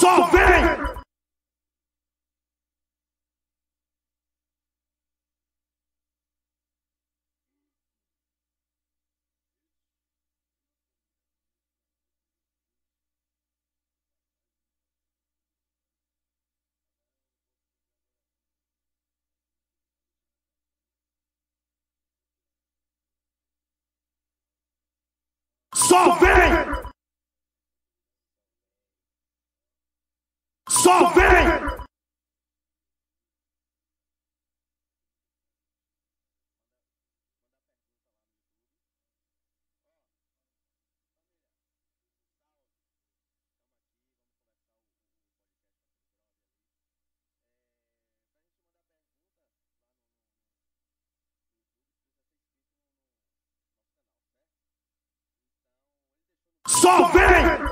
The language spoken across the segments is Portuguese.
Só vem! Só vem! Só vem!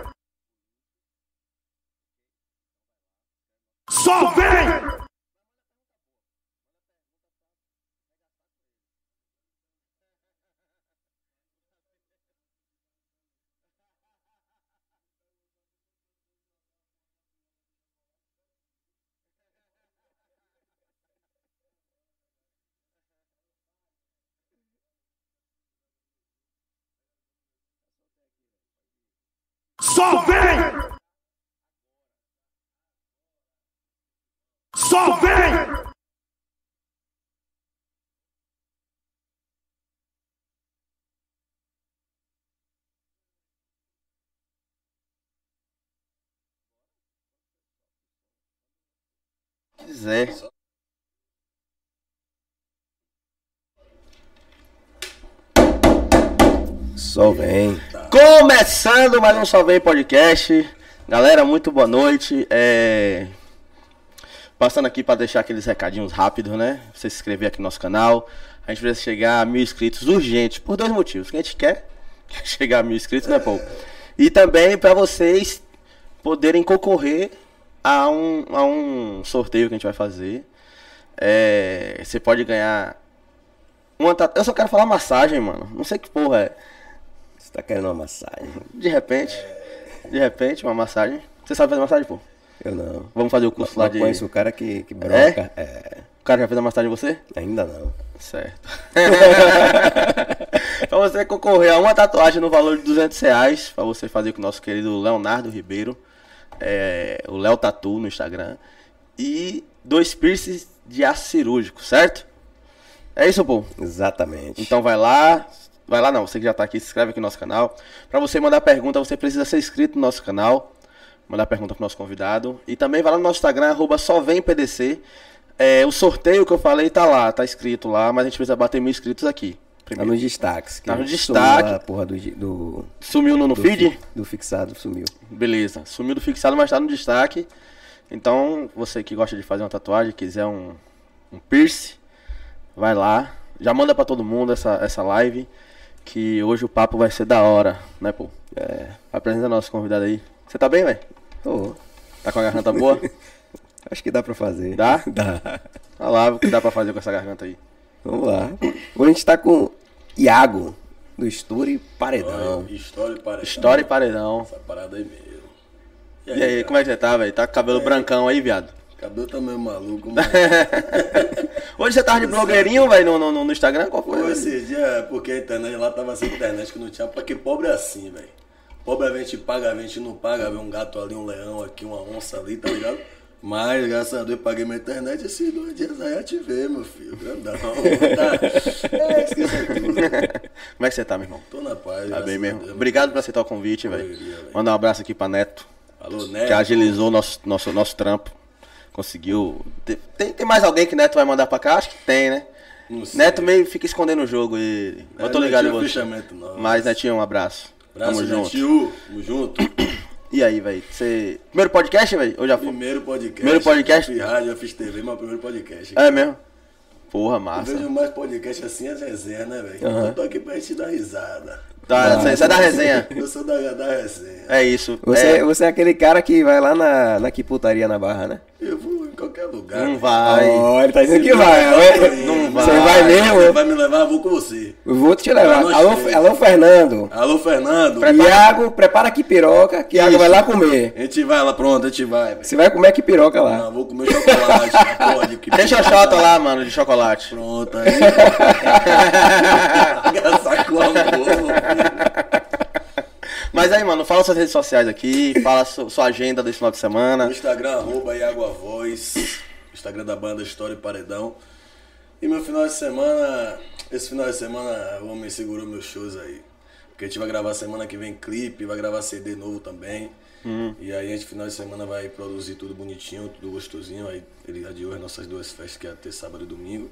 Só vem! Só vem! quiser. Só vem. Começando mais um Só Vem Podcast. Galera, muito boa noite. É... Passando aqui para deixar aqueles recadinhos rápidos, né? Você se inscrever aqui no nosso canal. A gente precisa chegar a mil inscritos urgente, por dois motivos. Que a gente quer chegar a mil inscritos, né, Paulo? E também para vocês poderem concorrer a um, a um sorteio que a gente vai fazer. É... Você pode ganhar uma. Eu só quero falar massagem, mano. Não sei que porra é. Você tá querendo uma massagem? De repente. De repente, uma massagem. Você sabe fazer massagem, pô? Eu não. Vamos fazer o curso lá Eu de. conheço o cara que, que broca. É? O cara já fez a massagem em você? Ainda não. Certo. pra você concorrer a uma tatuagem no valor de 200 reais, pra você fazer com o nosso querido Leonardo Ribeiro, é, o Léo Tatu no Instagram, e dois piercings de aço cirúrgico, certo? É isso, pô? Exatamente. Então vai lá, vai lá não, você que já tá aqui, se inscreve aqui no nosso canal. Pra você mandar pergunta, você precisa ser inscrito no nosso canal, mandar pergunta pro nosso convidado. E também vai lá no nosso Instagram, arroba só vem PDC. É, o sorteio que eu falei tá lá, tá escrito lá, mas a gente precisa bater mil inscritos aqui. Tá Primeiro. nos destaques. que Tá no destaque. A porra do, do, Sumiu no, no do feed? fi- do fixado, sumiu. Beleza. Sumiu do fixado, mas tá no destaque. Então, você que gosta de fazer uma tatuagem, quiser um, um piercing, vai lá. Já manda pra todo mundo essa, essa live. Que hoje o papo vai ser da hora, né, pô? É. Apresenta nosso convidado aí. Você tá bem, velho? Ô, Tá com a garganta boa? acho que dá pra fazer. Dá? Dá. Olha lá o que dá pra fazer com essa garganta aí. Vamos lá. Hoje a gente tá com Iago, do Story Paredão. História e paredão. História e paredão. Essa parada aí mesmo. E aí, como é que você tá, velho? Tá com cabelo brancão aí, viado? Cabelo tá meio maluco, mas... Hoje você tava de blogueirinho, velho, no, no, no Instagram? Qual Pô, foi? esse dia, é porque a internet lá tava sem internet, que não tinha, porque pobre é assim, velho. Pobre a gente paga, a gente não paga, vê um gato ali, um leão aqui, uma onça ali, tá ligado? Mas, graças a Deus, paguei minha internet esses dois dias aí ativei, meu filho. Grandão. Tá. É, esqueci tudo. Como é que você tá, meu irmão? Tô na paz. Tá bem mesmo. Deus. Obrigado por aceitar o convite, velho. Mandar um abraço aqui pra Neto, Alô, que Neto. agilizou nosso, nosso, nosso trampo. Conseguiu. Tem, tem, mais alguém que Neto vai mandar pra cá? Acho que tem, né? Neto meio fica escondendo o jogo e. Eu tô não ligado em você. Mas, Netinho, um abraço. Abraço, Tamo junto. Netinho. Tamo junto. E aí, velho? Você. Primeiro podcast, velho? Ou já foi? Primeiro podcast. Primeiro podcast? Já fiz rádio, já fiz TV, mas primeiro podcast. É mesmo? Porra, Eu massa. vejo mais podcast assim, as resenhas, né, velho? Eu tô aqui pra gente dar risada. Tá, você é da resenha. Eu sou da, da resenha. É isso. Você, é, você é aquele cara que vai lá na, na que putaria na barra, né? Eu vou em qualquer lugar. Não vai. Ó, ele tá dizendo que Não vai. vai, não Você vai. vai mesmo? Você vai me levar, eu vou com você. Eu vou te levar. Alô, alô, Fernando. Alô, Fernando. Iago, prepara aqui piroca, que Iago vai lá comer. A gente vai lá, pronto, a gente vai. Você vai comer aqui piroca lá. Não, vou comer chocolate. pode, que Tem xoxota lá, mano, de chocolate. Pronto, aí. Sacou a Mas aí, mano, fala suas redes sociais aqui, fala su- sua agenda desse final de No semana. Instagram, arroba Iago Voz. Instagram da banda História e Paredão. E meu final de semana. Esse final de semana o homem segurou meus shows aí. Porque a gente vai gravar semana que vem clipe, vai gravar CD novo também. E aí a gente final de semana vai produzir tudo bonitinho, tudo gostosinho. Aí ele adiou as nossas duas festas, que ia ter sábado e domingo.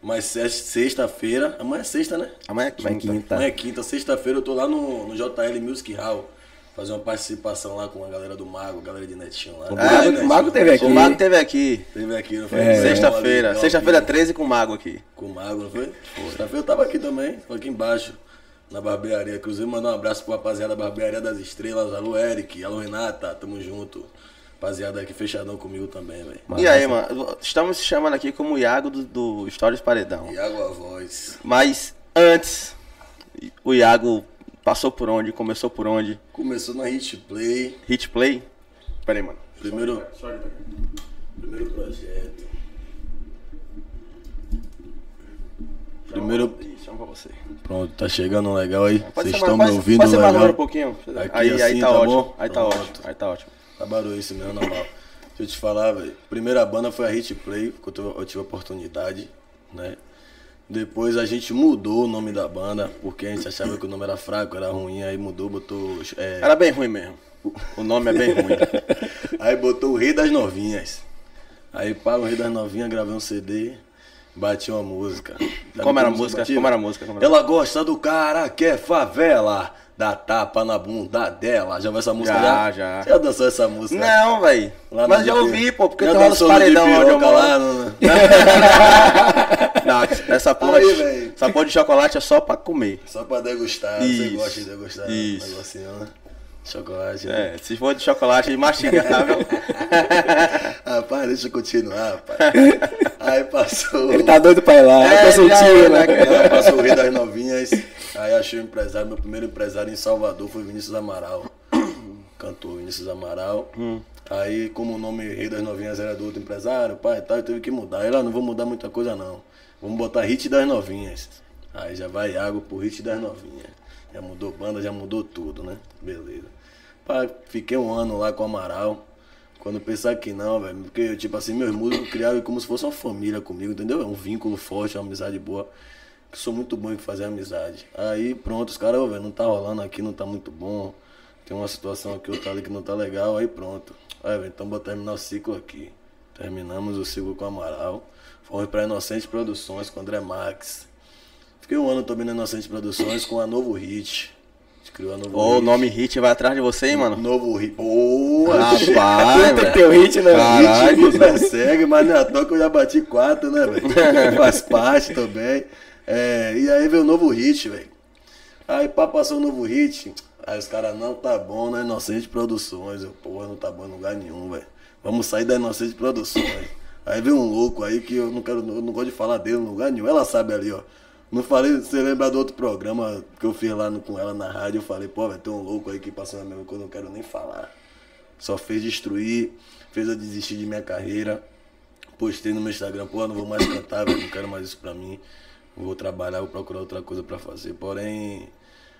Mas se- sexta-feira, amanhã é sexta, né? Amanhã é quinta. quinta. Amanhã é quinta, sexta-feira eu tô lá no, no JL Music Hall. Fazer uma participação lá com a galera do Mago, a galera de Netinho lá. O É, Mago- Netinho. o Mago teve aqui. O Mago teve aqui. Teve aqui, não foi? É. Sexta-feira. Sexta-feira ao vivo. 13 com o Mago aqui. Com o Mago, não foi? Sexta-feira eu tava aqui também, tô aqui embaixo, na barbearia. Inclusive, mandar um abraço pro rapaziada da Barbearia das Estrelas. Alô, Eric. Alô, Renata. Tamo junto. Rapaziada aqui fechadão comigo também, velho. E aí, mano, estamos se chamando aqui como o Iago do, do Stories Paredão. Iago a voz. Mas antes, o Iago passou por onde? Começou por onde? Começou na Hit Play. Hit Play? Pera aí, mano. Primeiro, primeiro projeto. Primeiro. Ih, chama pra você. Pronto, tá chegando legal aí. Vocês estão me pode- ouvindo Pode ser mais legal? um pouquinho. Aqui aí, aí assim, tá, tá ótimo. bom? Aí tá Pronto. ótimo. Aí tá ótimo. Tá barulho isso mesmo, normal. Deixa eu te falar, velho. Primeira banda foi a Hit Play, que eu tive, eu tive a oportunidade, né? Depois a gente mudou o nome da banda, porque a gente achava que o nome era fraco, era ruim, aí mudou, botou. é, Era bem ruim mesmo. O nome é bem ruim. Aí botou o Rei das Novinhas. Aí para o Rei das Novinhas, gravei um CD, bati uma música. Como era música? Como era a música? Como era a Ela gosta do cara que é favela, dá tapa na bunda dela. Já viu essa música? Já, já. Você já dançou essa música? Não, velho. Mas já ouvi, pô, porque Já tem uns paredão onde eu lá no- Não, essa porra, Aí, essa porra de chocolate é só pra comer. Só pra degustar, você Isso, gosta de degustar isso. um negocinho, né? Chocolate. né? É, se for de chocolate mastigável. Rapaz, deixa eu continuar, rapaz. Aí passou. Ele tá doido pra ir lá, É, já sentindo, é, né? Não, passou o Rei das Novinhas. Aí achei empresário, meu primeiro empresário em Salvador foi Vinícius Amaral. Cantor Vinícius Amaral. Aí, como o nome Rei das Novinhas era do outro empresário, pai e tal, eu teve que mudar. Aí lá, não vou mudar muita coisa não. Vamos botar Hit das Novinhas. Aí já vai Iago pro Hit das Novinhas. Já mudou banda, já mudou tudo, né? Beleza. Pai, fiquei um ano lá com o Amaral. Quando pensar que não, velho, porque, tipo assim, meus músicos criaram como se fosse uma família comigo, entendeu? É um vínculo forte, uma amizade boa. Que sou muito bom em fazer amizade. Aí, pronto, os caras, velho, não tá rolando aqui, não tá muito bom. Tem uma situação aqui, outra ali que não tá legal, aí pronto. Aí, velho, então vou terminar o ciclo aqui. Terminamos o ciclo com o Amaral. Fomos pra Inocente Produções com o André Max. Fiquei um ano também na Inocente Produções com a Novo Hit. Gente criou a Novo Ô, o nome hit vai atrás de você, hein, mano? Novo Hit. Pô, Rapaz, Tem que ter o hit, né? Caralho. Hit me persegue, mas não é que eu já bati quatro, né, velho? Faz parte também. É, e aí veio o novo hit, velho. Aí pá, passou o novo hit. Aí os caras, não tá bom na Inocente Produções. Eu, porra, não tá bom em lugar nenhum, velho. Vamos sair da Inocente Produções. Aí veio um louco aí que eu não quero, eu não gosto de falar dele em lugar nenhum. Ela sabe ali, ó. Não falei, você lembra do outro programa que eu fiz lá no- com ela na rádio? Eu falei, pô, vai ter um louco aí que passou na mesma coisa, eu não quero nem falar. Só fez destruir, fez eu desistir de minha carreira. Postei no meu Instagram, pô, não vou mais cantar, velho, não quero mais isso pra mim. Vou trabalhar, vou procurar outra coisa pra fazer. Porém,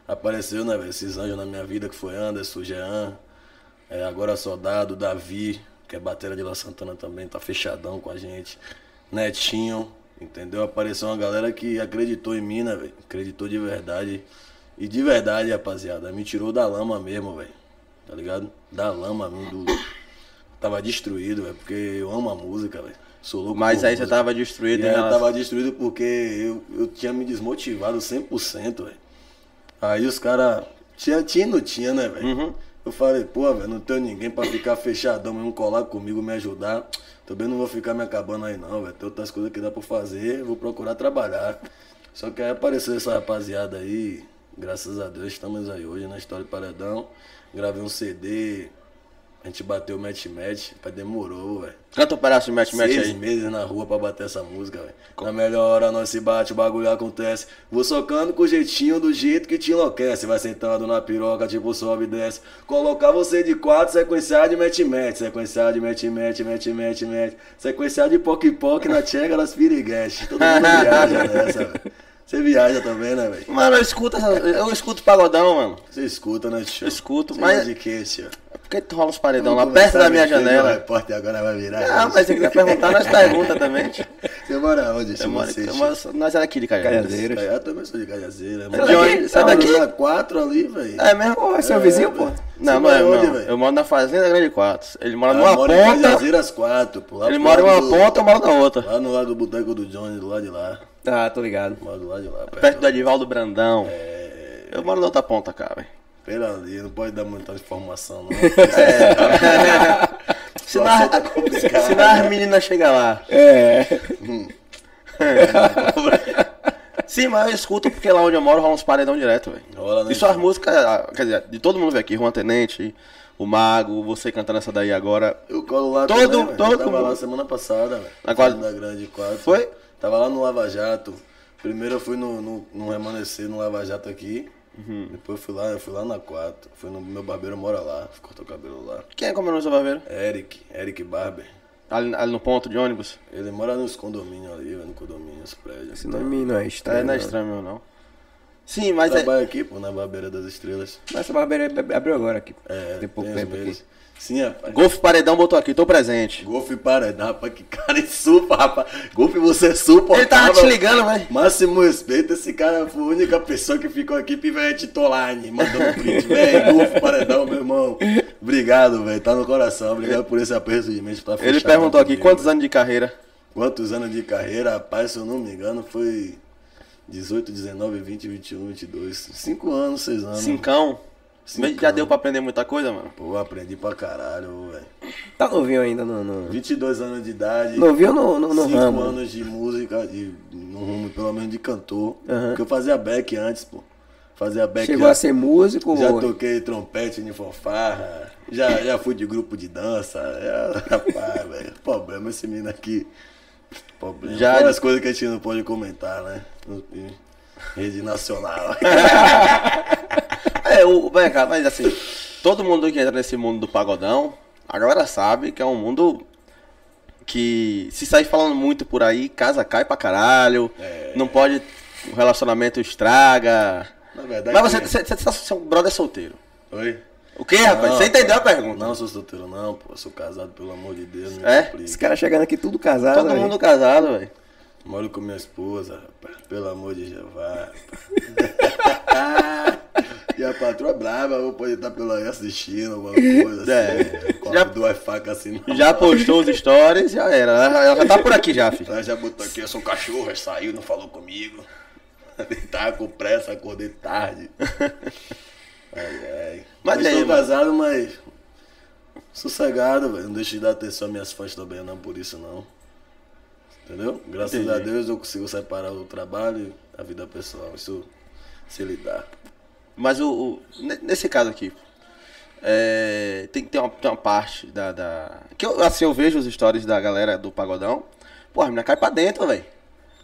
apareceu, né, velho, esses anjos na minha vida, que foi Anderson, Jean, é, agora Soldado, Davi, que é batera de La Santana também, tá fechadão com a gente. Netinho, entendeu? Apareceu uma galera que acreditou em mim, né, velho? Acreditou de verdade. E de verdade, rapaziada, me tirou da lama mesmo, velho. Tá ligado? Da lama mesmo, do... Tava destruído, velho, porque eu amo a música, velho. Sou louco Mas aí você música. tava destruído em aí eu tava destruído porque eu, eu tinha me desmotivado 100%, velho. Aí os caras. Tinha, tinha e não tinha, né, velho? Uhum. Eu falei, pô, velho, não tenho ninguém pra ficar fechadão mesmo, colar comigo, me ajudar. Também não vou ficar me acabando aí, não, velho. Tem outras coisas que dá pra fazer, vou procurar trabalhar. Só que aí apareceu essa rapaziada aí, graças a Deus, estamos aí hoje na História do Paredão. Gravei um CD A gente bateu o match-match, mas demorou, velho. Canta um pedaço de match match Seis aí. meses na rua pra bater essa música, velho. Na melhor hora nós se bate, o bagulho acontece. Vou socando com jeitinho, do jeito que te enlouquece. Vai sentando na piroca, tipo sobe e desce. Colocar você de quatro, sequenciar de match-match. Sequenciar de match-match, match-match, match. Sequenciar de poc-poc na tchega das piriguetes. Todo mundo viaja nessa, velho. Você viaja também, né, velho? Mano, eu escuto, essa- eu escuto pagodão, mano. Você escuta, né, tio? Eu escuto, Você mas- gosta de quê, tio? É porque tu rola uns paredão Vamos lá perto da minha a meter, O janela. repórter agora vai virar. Ah, isso. mas se quiser perguntar, nós pergunta também. tio. Você mora onde, tio? Eu moro, Você, moro, nós é daqui de Cajazeiras. Cajazeiras. Eu também sou de Cajazeira. de onde? Sai daqui? Na 4 ali, velho. É mesmo? Pô, é seu vizinho, pô. Não, não mora é, onde, não. velho? Eu moro na Fazenda Grande 4. Ele mora Ah, numa mora ponta. Cajazeiras 4, pô. Ele mora em lado uma do- ponta, eu moro na outra. Lá no lado do boteco do Johnny, do lado de lá. Ah, tô ligado. Moro do lado de lá. Perto do Edivaldo Brandão. É, Eu moro na outra ponta, cara. pera ali, não pode dar muita informação, não. Se não, tá complicado. se não as meninas chegam lá. É. Sim, mas eu escuto porque lá onde eu moro rola uns paredão direto, velho. Rola, né, E suas tio? músicas, ah, quer dizer, de todo mundo veio aqui, Juan Tenente, o Mago, você cantando essa daí agora. Eu colo lá Todo- também, todo Eu Tava lá mundo. semana passada, velho. Na quadra- da Grande 4. Foi? Tava lá no Lava Jato. Primeiro eu fui no, no, no Remanescer, no Lava Jato aqui. Uhum. Depois eu fui lá, eu fui lá na 4. Fui no meu barbeiro mora lá, cortou o cabelo lá. Quem é como é o nome do seu barbeiro? Eric, Eric Barber. Ali, ali no ponto de ônibus? Ele mora nos condomínios ali, no condomínio, nos prédios. Esse nome não é estranho. É, não é estranho meu, não. Sim, mas é. Trabalha aqui, pô, na Barbeira das Estrelas. Mas essa barbearia abriu agora aqui. É, Tem pouco uns tempo aqui. Sim, rapaz. Golfe Paredão botou aqui, tô presente. Golfe paredão, rapaz, que cara de supa, rapaz. Golfe você é supa, Ele tava te ligando, velho. Máximo respeito, esse cara foi a única pessoa que ficou aqui, Pivete Tolane, mandando print, velho, golfe paredão, meu irmão. Obrigado, velho, tá no coração, obrigado por esse aperto de mente. Tá Ele perguntou aqui, comigo, quantos anos de carreira? Quantos anos de carreira, rapaz, se eu não me engano, foi 18, 19, 20, 21, 22, 5 anos, 6 anos. Cincão. Cincão. Já deu pra aprender muita coisa, mano? Pô, eu aprendi pra caralho, velho. Tá novinho ainda no. no... 22 anos de idade. Novinho no, no, no 5 ramo. anos de música, de, no rumo, pelo menos de cantor. Aham. Porque eu fazia back antes, pô. Fazia back Chegou já, a ser músico. já ou- toquei trompete de fanfarra. Já, já fui de grupo de dança. É, rapaz, velho. Problema esse menino aqui. Problema. Já- Já... as coisas que a gente não pode comentar, né? Rede nacional. É, o, vem cá, mas assim, todo mundo que entra nesse mundo do pagodão, a galera sabe que é um mundo que se sair falando muito por aí, casa cai pra caralho, É. não pode, o relacionamento estraga. Na verdade. Mas você, você, você, tá- seu brother é solteiro. Oi? O que, rapaz? Você entendeu a pergunta? Não, sou solteiro, não, pô. Sou casado, pelo amor de Deus. É? complica. Esse cara chegando aqui tudo casado. Todo velho. mundo casado, velho. Moro com minha esposa, rapaz. Pelo amor de Jeová. e a patroa é brava, vou poder estar pela aí assistindo, alguma coisa assim. É. Copo Já- duas facas assim. Já mão. postou os stories, já era. Ela, ela já tá por aqui já, filho. Ela já botou aqui, eu sou um cachorro, saiu, não falou comigo. Tava com pressa, acordei tarde. Ai, ai. Mas Mas e aí, estou mano? casado, mas sossegado, velho. Não deixo de dar atenção às minhas fãs também, não, por isso não. Entendeu? Graças Entendi. a Deus eu consigo separar o trabalho e a vida pessoal. Isso se lidar. Mas o, o- ne- nesse caso aqui, é, tem que ter uma, tem uma parte da, da- Que eu, assim, eu vejo os stories da galera do Pagodão. Pô, a menina cai pra dentro, velho.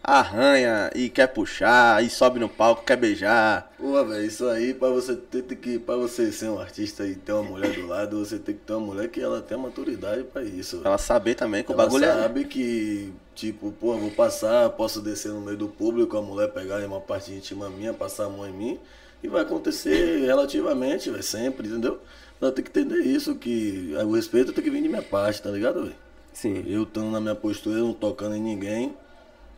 Arranha e quer puxar, e sobe no palco, quer beijar. Pô, velho, isso aí, pra você ter que. Pra você ser um artista e ter uma mulher do lado, você tem que ter uma mulher que ela tem maturidade pra isso. Pra ela saber também que o Ela bagulho é. sabe que, tipo, pô, vou passar, posso descer no meio do público, a mulher pegar uma parte íntima minha, passar a mão em mim, e vai acontecer relativamente, velho, sempre, entendeu? Ela tem que entender isso, que o respeito tem que vir de minha parte, tá ligado, velho? Sim. Eu estando na minha postura, não tocando em ninguém,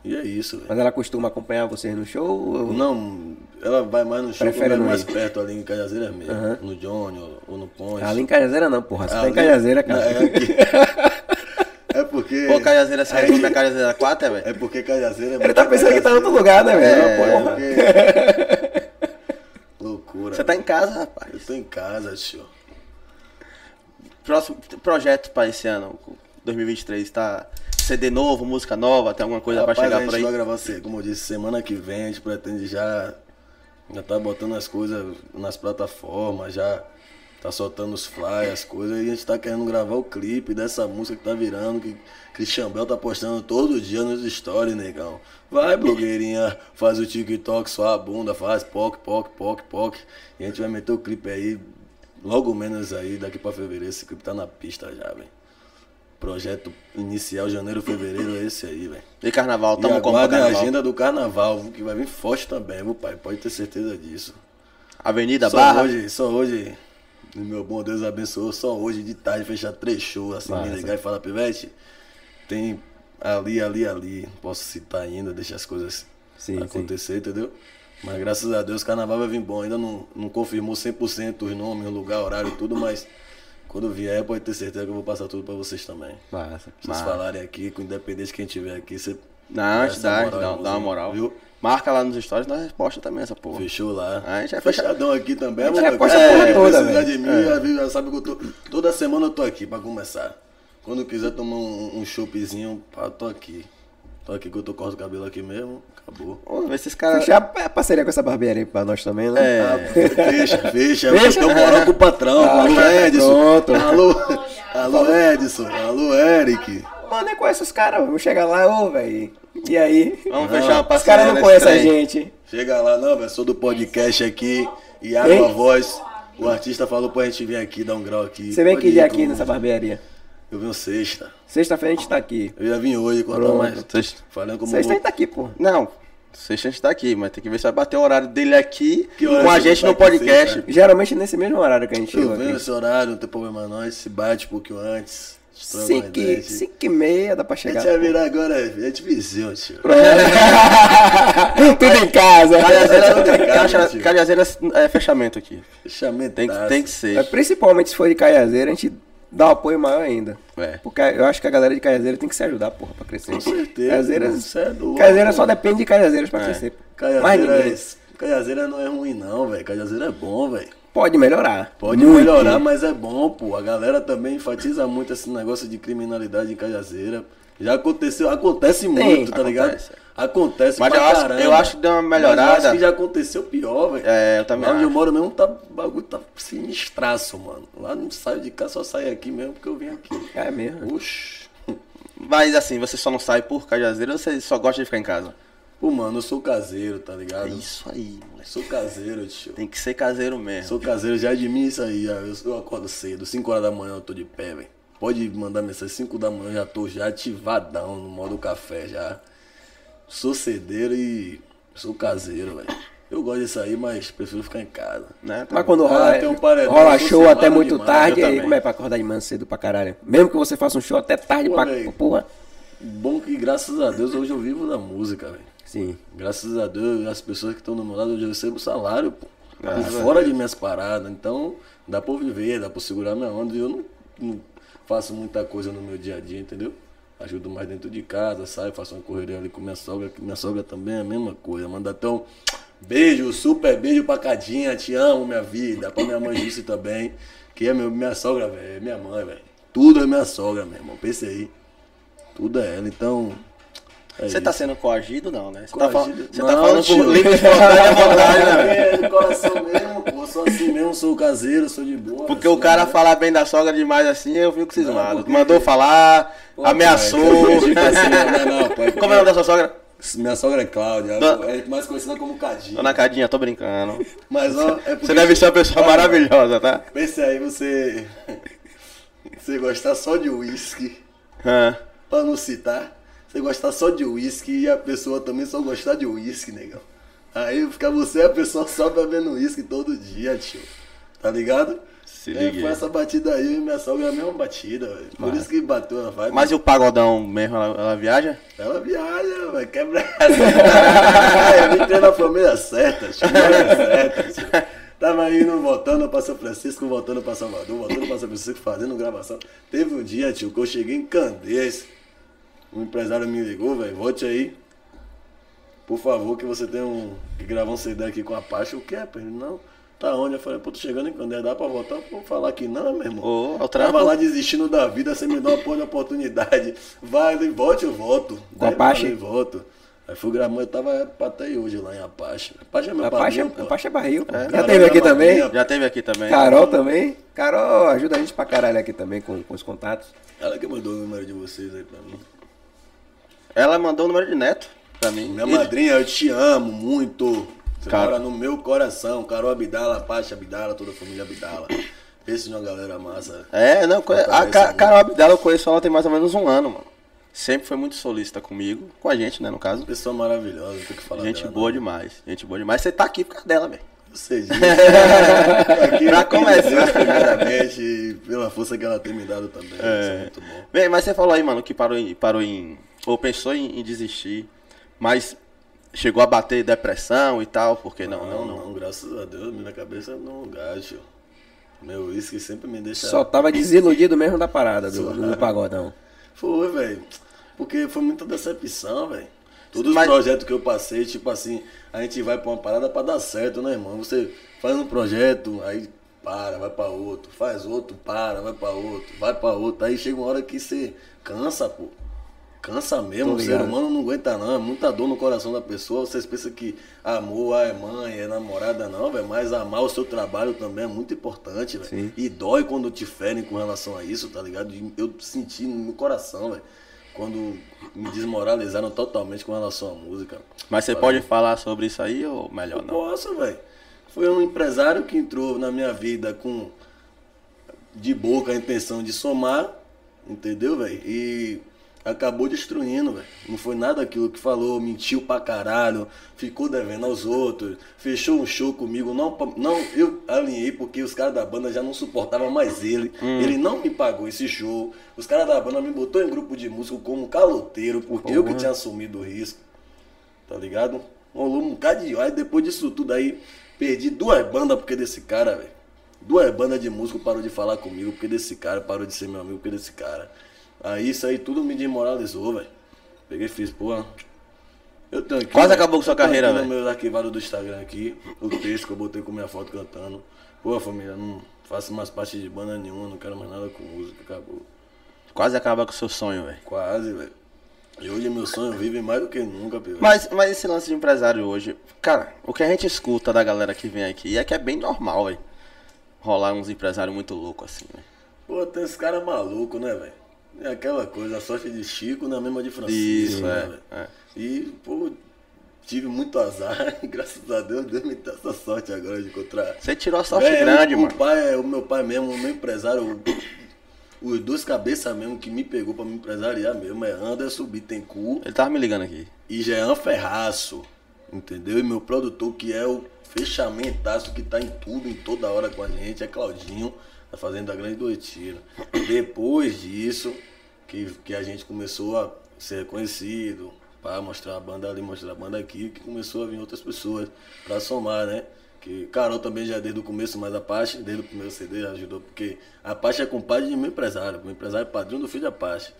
e é isso, velho. Mas ela costuma acompanhar vocês no show? Não, ela vai mais no show, Prefere é mais ir. perto ali em Cajazeiras mesmo, no Johnny ou, ou no Ponte. Ali em Cajazeira não, porra. Você tá em Ali- Cajazeira, cara. É, aqui. é porque... Pô, Cajazeira 7, minha Cajazeira 4, é, velho. É porque Cajazeira é Ele tá pensando que tá em outro lugar, né, velho? É, Porra. porque... Loucura. Você tá em casa, rapaz. Eu tô em casa, tio. Próximo projeto pra esse ano, 2023, tá? CD novo, música nova, tem alguma coisa Rapaz, pra a chegar gente por aí? vai gravar, como eu disse, semana que vem a gente pretende já... Já tá botando as coisas nas plataformas, já tá soltando os flyers, as coisas, e a gente tá querendo gravar o clipe dessa música que tá virando, que Christian Bell tá postando todo dia nos stories, negão. Vai, blogueirinha, faz o TikTok, só a bunda, faz poc, poc, poc, poc. E a gente vai meter o clipe aí, logo menos aí, daqui pra fevereiro, esse clipe tá na pista já, velho. Projeto inicial, janeiro, fevereiro, é esse aí, velho. E carnaval, tamo com a agenda do carnaval, que vai vir forte também, viu, pai? Pode ter certeza disso. Avenida Só Barra. hoje, só hoje, meu bom Deus abençoou, só hoje de tarde fechar três shows, assim, me ligar e falar, Pivete, tem ali, ali, ali, não posso citar ainda, deixa as coisas Sim, acontecer, entendeu? Mas graças a Deus o carnaval vai vir bom, ainda não, não confirmou 100% os nomes, o lugar, horário e tudo, mas quando vier pode ter certeza que eu vou passar tudo pra vocês também. Massa. Vocês falarem aqui, com independente de quem tiver aqui, você Não, a gente dá, moral, dá, dá uma moral. Viu? Marca lá nos stories, nós resposta também essa porra. Fechou lá. A gente é fechadão aqui também. A gente mano. reposta a porra toda, velho. de mim, viu, já sabe que eu tô. Toda semana eu tô aqui pra começar. Quando quiser tomar um, um pá, eu tô aqui. Tô aqui que eu tô corto o cabelo aqui mesmo. Acabou. Ô, esses caras. Fechar é parceria com essa barbearia aí pra nós também, né? É. Ah, fecha, fecha. Fecha o moral com o patrão. alô, Edson. pronto. Alô, alô, Edson. Alô, Eric. Mano, nem conhece os caras, vamos chegar lá, ô, velho. E aí? Vamos fechar uma Os parceria. caras não conhecem a gente. Chega lá, não, velho. Sou do podcast aqui. Hein? a voz. O artista falou pra gente vir aqui, dar um grau aqui. Você vem Pode que dia aqui nessa barbearia? Eu vim sexta. Sexta-feira a gente tá aqui. Eu já vim hoje, Pronto. mais. Sexta- Falando como Sexta a gente tá aqui, pô. Não, sexta a gente tá aqui, mas tem que ver se vai bater o horário dele aqui com a gente no podcast. sexta? Geralmente nesse mesmo horário que a gente Eu venho esse horário, não tem problema não. A gente se bate um pouquinho antes. troca uma Cinco ideia, e, a gente- cinco e meia dá pra A chegar. gente vai virar agora, é divisão, tio. Tudo em casa. Cajazeira é fechamento aqui. Fechamento. Tem que, tem que ser. É, Principalmente se for de Caiazeira, a gente dá um apoio maior ainda. É. Porque eu acho que a galera de Caiazeira tem que se ajudar, porra, pra crescer. Com certeza. Caiazeiras, é doido, Caiazeira só depende de Caiazeiras pra crescer. pô. Mais Caiazeira, é... Caiazeira não é ruim não, velho. Caiazeira é bom, velho. Pode melhorar. Pode Muito. melhorar, mas é bom, pô. A galera também enfatiza muito esse negócio de criminalidade em Caiazeira. Já aconteceu, acontece muito, tá ligado? acontece. Acontece Mas eu acho- caramba. eu acho que deu uma Mas melhorada. eu acho que já aconteceu pior, velho. É, eu também Lá onde eu moro mesmo, tá, o bagulho tá sinistraço, mano. Lá não saio de casa, só saio aqui mesmo porque eu vim aqui. É mesmo. Oxi. Mas assim, você só não sai por Cajazeira ou você só gosta de ficar em casa? Pô, mano, eu sou caseiro, tá ligado? É isso aí, moleque. Sou caseiro, tio. Tem que ser caseiro mesmo. Sou caseiro, já de mim isso aí. Eu, eu acordo cedo, 5 horas da manhã eu tô de pé, velho. Pode mandar mensagem, 5 da manhã já tô já ativadão no modo café já. Sou cedeiro e sou caseiro, velho. Eu gosto disso aí, mas prefiro ficar em casa. Né? Tá Mas bom. quando Ah, rola, tem um paredão, rola show até muito demais, tarde, aí como é pra acordar de manhã cedo pra caralho? Mesmo que você faça um show até tarde Pô, pra velho. porra. Bom que graças a Deus hoje eu vivo da música, velho. Sim. Graças a Deus, as pessoas que estão do meu lado, hoje eu recebo salário, pô. Por fora de minhas paradas. Então, dá pra viver, dá pra segurar minha onda. E eu não, não faço muita coisa no meu dia a dia, entendeu? Ajudo mais dentro de casa, saio, faço uma correria ali com minha sogra, que minha sogra também é a mesma coisa. Manda até um beijo, super beijo pra Cadinha, te amo, minha vida. Pra minha mãe Jussi também, que é meu, minha sogra, velho, é minha mãe, velho. Tudo é minha sogra, meu irmão. Pense aí. Tudo é ela, então. É Você tá isso. sendo coagido, não, né? Você tá, fal- Coagido? você Não, tá falando tio. por livre espontânea vontade, né? É, do coração mesmo, pô. Sou assim mesmo, sou caseiro, sou de boa. Porque assim, o cara né? falar bem da sogra demais assim, eu fico cismado. porque- Mandou falar, Pô, ameaçou. pai, tipo assim, não, não, pai, Como é o nome da sua sogra? Minha sogra é Cláudia, Dona- é mais conhecida como Cadinho. Dona Cadinha, tô brincando. Mas ó, é porque. Você deve ser uma pessoa maravilhosa, tá? Pense aí, você. Você gostar só de uísque, Hã. pra não citar, você gostar só de uísque e a pessoa também só gostar de uísque, negão. Aí fica você e a pessoa só bebendo uísque todo dia, tio. Tá ligado? Se É, liga foi essa batida aí, e minha sogra é a mesma batida, velho. Por isso que bateu na vibe. Mas e o pagodão mesmo, ela, ela viaja? Ela viaja, quebrar. é, eu entrei na família certa, tio, certa, tio. Tava indo, voltando pra São Francisco, voltando pra Salvador, voltando pra São Francisco, fazendo gravação. Teve um dia, tio, que eu cheguei em Candeias. Um empresário me ligou, velho, volte aí. Por favor, que você tem um. que gravar um CD aqui com a Apache. O que é, pô? Ele, Não. Tá onde? Eu falei, pô, tô chegando em Candeias, dá pra voltar? Vou falar que não, meu irmão. Ô, é o Tava lá desistindo da vida, você me dá uma porra de oportunidade. Vai, e volte, eu volto. Com a eu Apache? falei, volto. Aí fui gravando, eu tava até hoje lá em Apache. Apache é meu Apache, padrinho, pô. Apache é barril. pô. Já teve aqui é também. madrinha. Já teve aqui também. Carol também. Carol ajuda a gente pra caralho aqui também com, com os contatos. Ela que mandou o número de vocês aí pra mim. Ela mandou o número de neto pra mim. Minha madrinha, eu te amo muito. Você Cara- mora no meu coração. Carol Abdala, Apache Abdala, toda a família Abdala. Pensa numa galera massa. É, não, conhe- a Ca-. Carol Abdala eu conheço ela tem mais ou menos um ano, mano. Sempre foi muito solista comigo, com a gente, né, no caso. Pessoa maravilhosa, não tem que falar Gente dela, boa demais, gente boa demais. Você tá aqui por causa dela, velho. não. Você. Aqui, Pra começar. Primeiramente, pela força que ela tem me dado também. Isso é muito bom. Bem, mas você falou aí, mano, que parou em. Parou em ou pensou em, em desistir, mas chegou a bater depressão e tal, porque não, não, não. graças a Deus, minha cabeça não gacho. Meu uísque sempre me deixa. Só tava desiludido mesmo da parada do, do pagodão. Foi, velho. Porque foi muita decepção, velho. Todos Mas- os projetos que eu passei, tipo assim, a gente vai pra uma parada pra dar certo, né, irmão? Você faz um projeto, aí para, vai pra outro, faz outro, para, vai pra outro, vai pra outro. Aí chega uma hora que você cansa, pô. Cansa mesmo, o ser humano não aguenta não, é muita dor no coração da pessoa. Vocês pensam que amor é mãe, é namorada, não, velho. Mas amar o seu trabalho também é muito importante, velho. E dói quando te ferem com relação a isso, tá ligado? Eu senti no meu coração, velho. Quando me desmoralizaram totalmente com relação à música. Mas você pode falar sobre isso aí ou melhor não? Posso, velho. Foi um empresário que entrou na minha vida com de boca a intenção de somar, entendeu, velho? E acabou destruindo, velho. Não foi nada aquilo que falou, mentiu pra caralho, ficou devendo aos outros, fechou um show comigo, não, não eu alinhei porque os caras da banda já não suportavam mais ele. Ele não me pagou esse show. Os caras da banda me botou em grupo de músico como caloteiro, porque eu que tinha assumido o risco tá ligado? Rolou um bocado de Aí depois disso tudo aí, perdi duas bandas porque desse cara, velho. Duas bandas de músico parou de falar comigo porque desse cara, parou de ser meu amigo porque desse cara. Aí isso aí tudo me desmoralizou, velho. Peguei e fiz, porra. Eu tenho aqui. Quase velho, acabou com sua carreira, velho. No meu arquivado do Instagram aqui, o texto que eu botei com minha foto cantando. Pô, família, não faço mais parte de banda nenhuma, não quero mais nada com música, acabou. Quase acaba com o seu sonho, velho. Quase, velho. E hoje meu sonho vive mais do que nunca, Pio. Mas, mas esse lance de empresário hoje, cara, o que a gente escuta da galera que vem aqui é que é bem normal, velho. Rolar uns empresários muito loucos assim, né? Pô, tem esse cara maluco, né, velho? É aquela coisa, a sorte de Chico na mesma de Francisco. Isso, né, é, é. E, pô, tive muito azar graças a Deus, Deus me deu essa sorte agora de encontrar. Você tirou a sorte Véi, grande, o, mano. O pai, o meu pai mesmo, o meu empresário, o- os dois cabeças mesmo que me pegou pra me empresariar mesmo é Anderson Bittencourt Ele tava me ligando aqui. e Jean Ferraço, entendeu? E meu produtor, que é o fechamentaço, que tá em tudo, em toda hora com a gente, é Claudinho, da Fazenda Grande do Retiro. Depois disso, que, que a gente começou a ser reconhecido, para mostrar a banda ali, mostrar a banda aqui, que começou a vir outras pessoas para somar, né? Que Carol também já desde o começo, mas a Apache, desde o primeiro CD, ajudou, porque a Apache é compadre de meu empresário, meu empresário é padrinho do filho da Apache.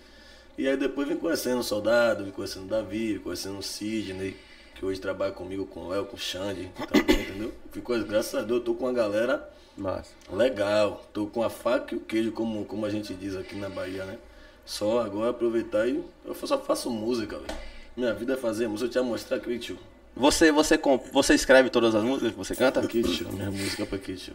E aí depois vim conhecendo o Soldado, vim conhecendo o Davi, vim conhecendo o Sidney, que hoje trabalha comigo com o El, com o Xande, também, entendeu? Fico, graças a Deus, eu tô com uma galera Massa. legal, tô com a faca e o queijo, como, como a gente diz aqui na Bahia, né? Só agora aproveitar e eu só faço música, velho. Minha vida é fazer música, eu te ia mostrar aqui, tio. Você, você, você escreve todas as músicas que você canta? Aqui, tio, minha música pra aqui, tio.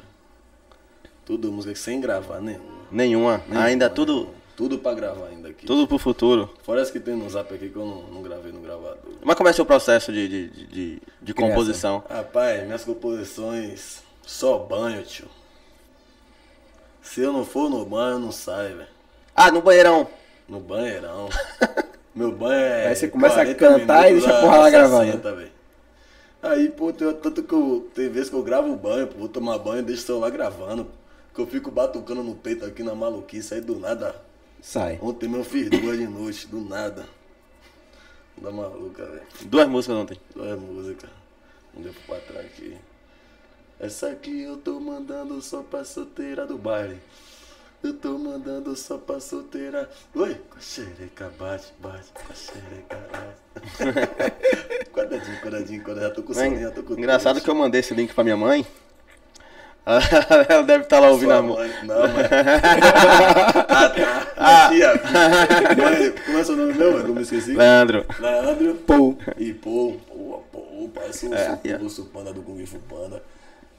Tudo música sem gravar nenhuma. Nenhuma. Nenhuma, Ainda né? tudo, Tudo pra gravar ainda aqui. tudo pro futuro. Fora as que tem no zap aqui que eu não, não gravei no gravador. Mas como é seu processo de, de, de, de- de composição? Rapaz, minhas composições só banho, tio. Se eu não for no banho, eu não saio, velho. Ah, no banheirão. No banheirão. Meu banho é. Aí você começa a 40 cantar e deixa a porra lá 60, gravando. Aí, pô, tem, tanto que eu. Tem vezes que eu gravo o banho, pô, vou tomar banho e deixo o celular gravando. Que eu fico batucando no peito aqui na maluquice, aí do nada. Sai. Ontem meu fiz duas de noite, do nada. Da maluca, velho. Duas músicas ontem. Duas músicas. Não deu pra trás aqui. Essa aqui eu tô mandando só pra solteira do baile. Eu tô mandando só pra solteira. Oi? Com a xereca bate, bate, com a xereca bate. quadradinho, quadradinho, quadradinho. Já tô com soninho, já tô com Engraçado que eu mandei esse link pra minha mãe. Ela deve estar lá ouvindo a música. mãe. Não, mas. ah, tá. Ah. Tia. Mãe, Como é seu nome velho? Eu me esqueci. Leandro. Leandro. Pô. E Paul. Pô, Paul, parece um É, é, é. panda do Kung Fu Panda.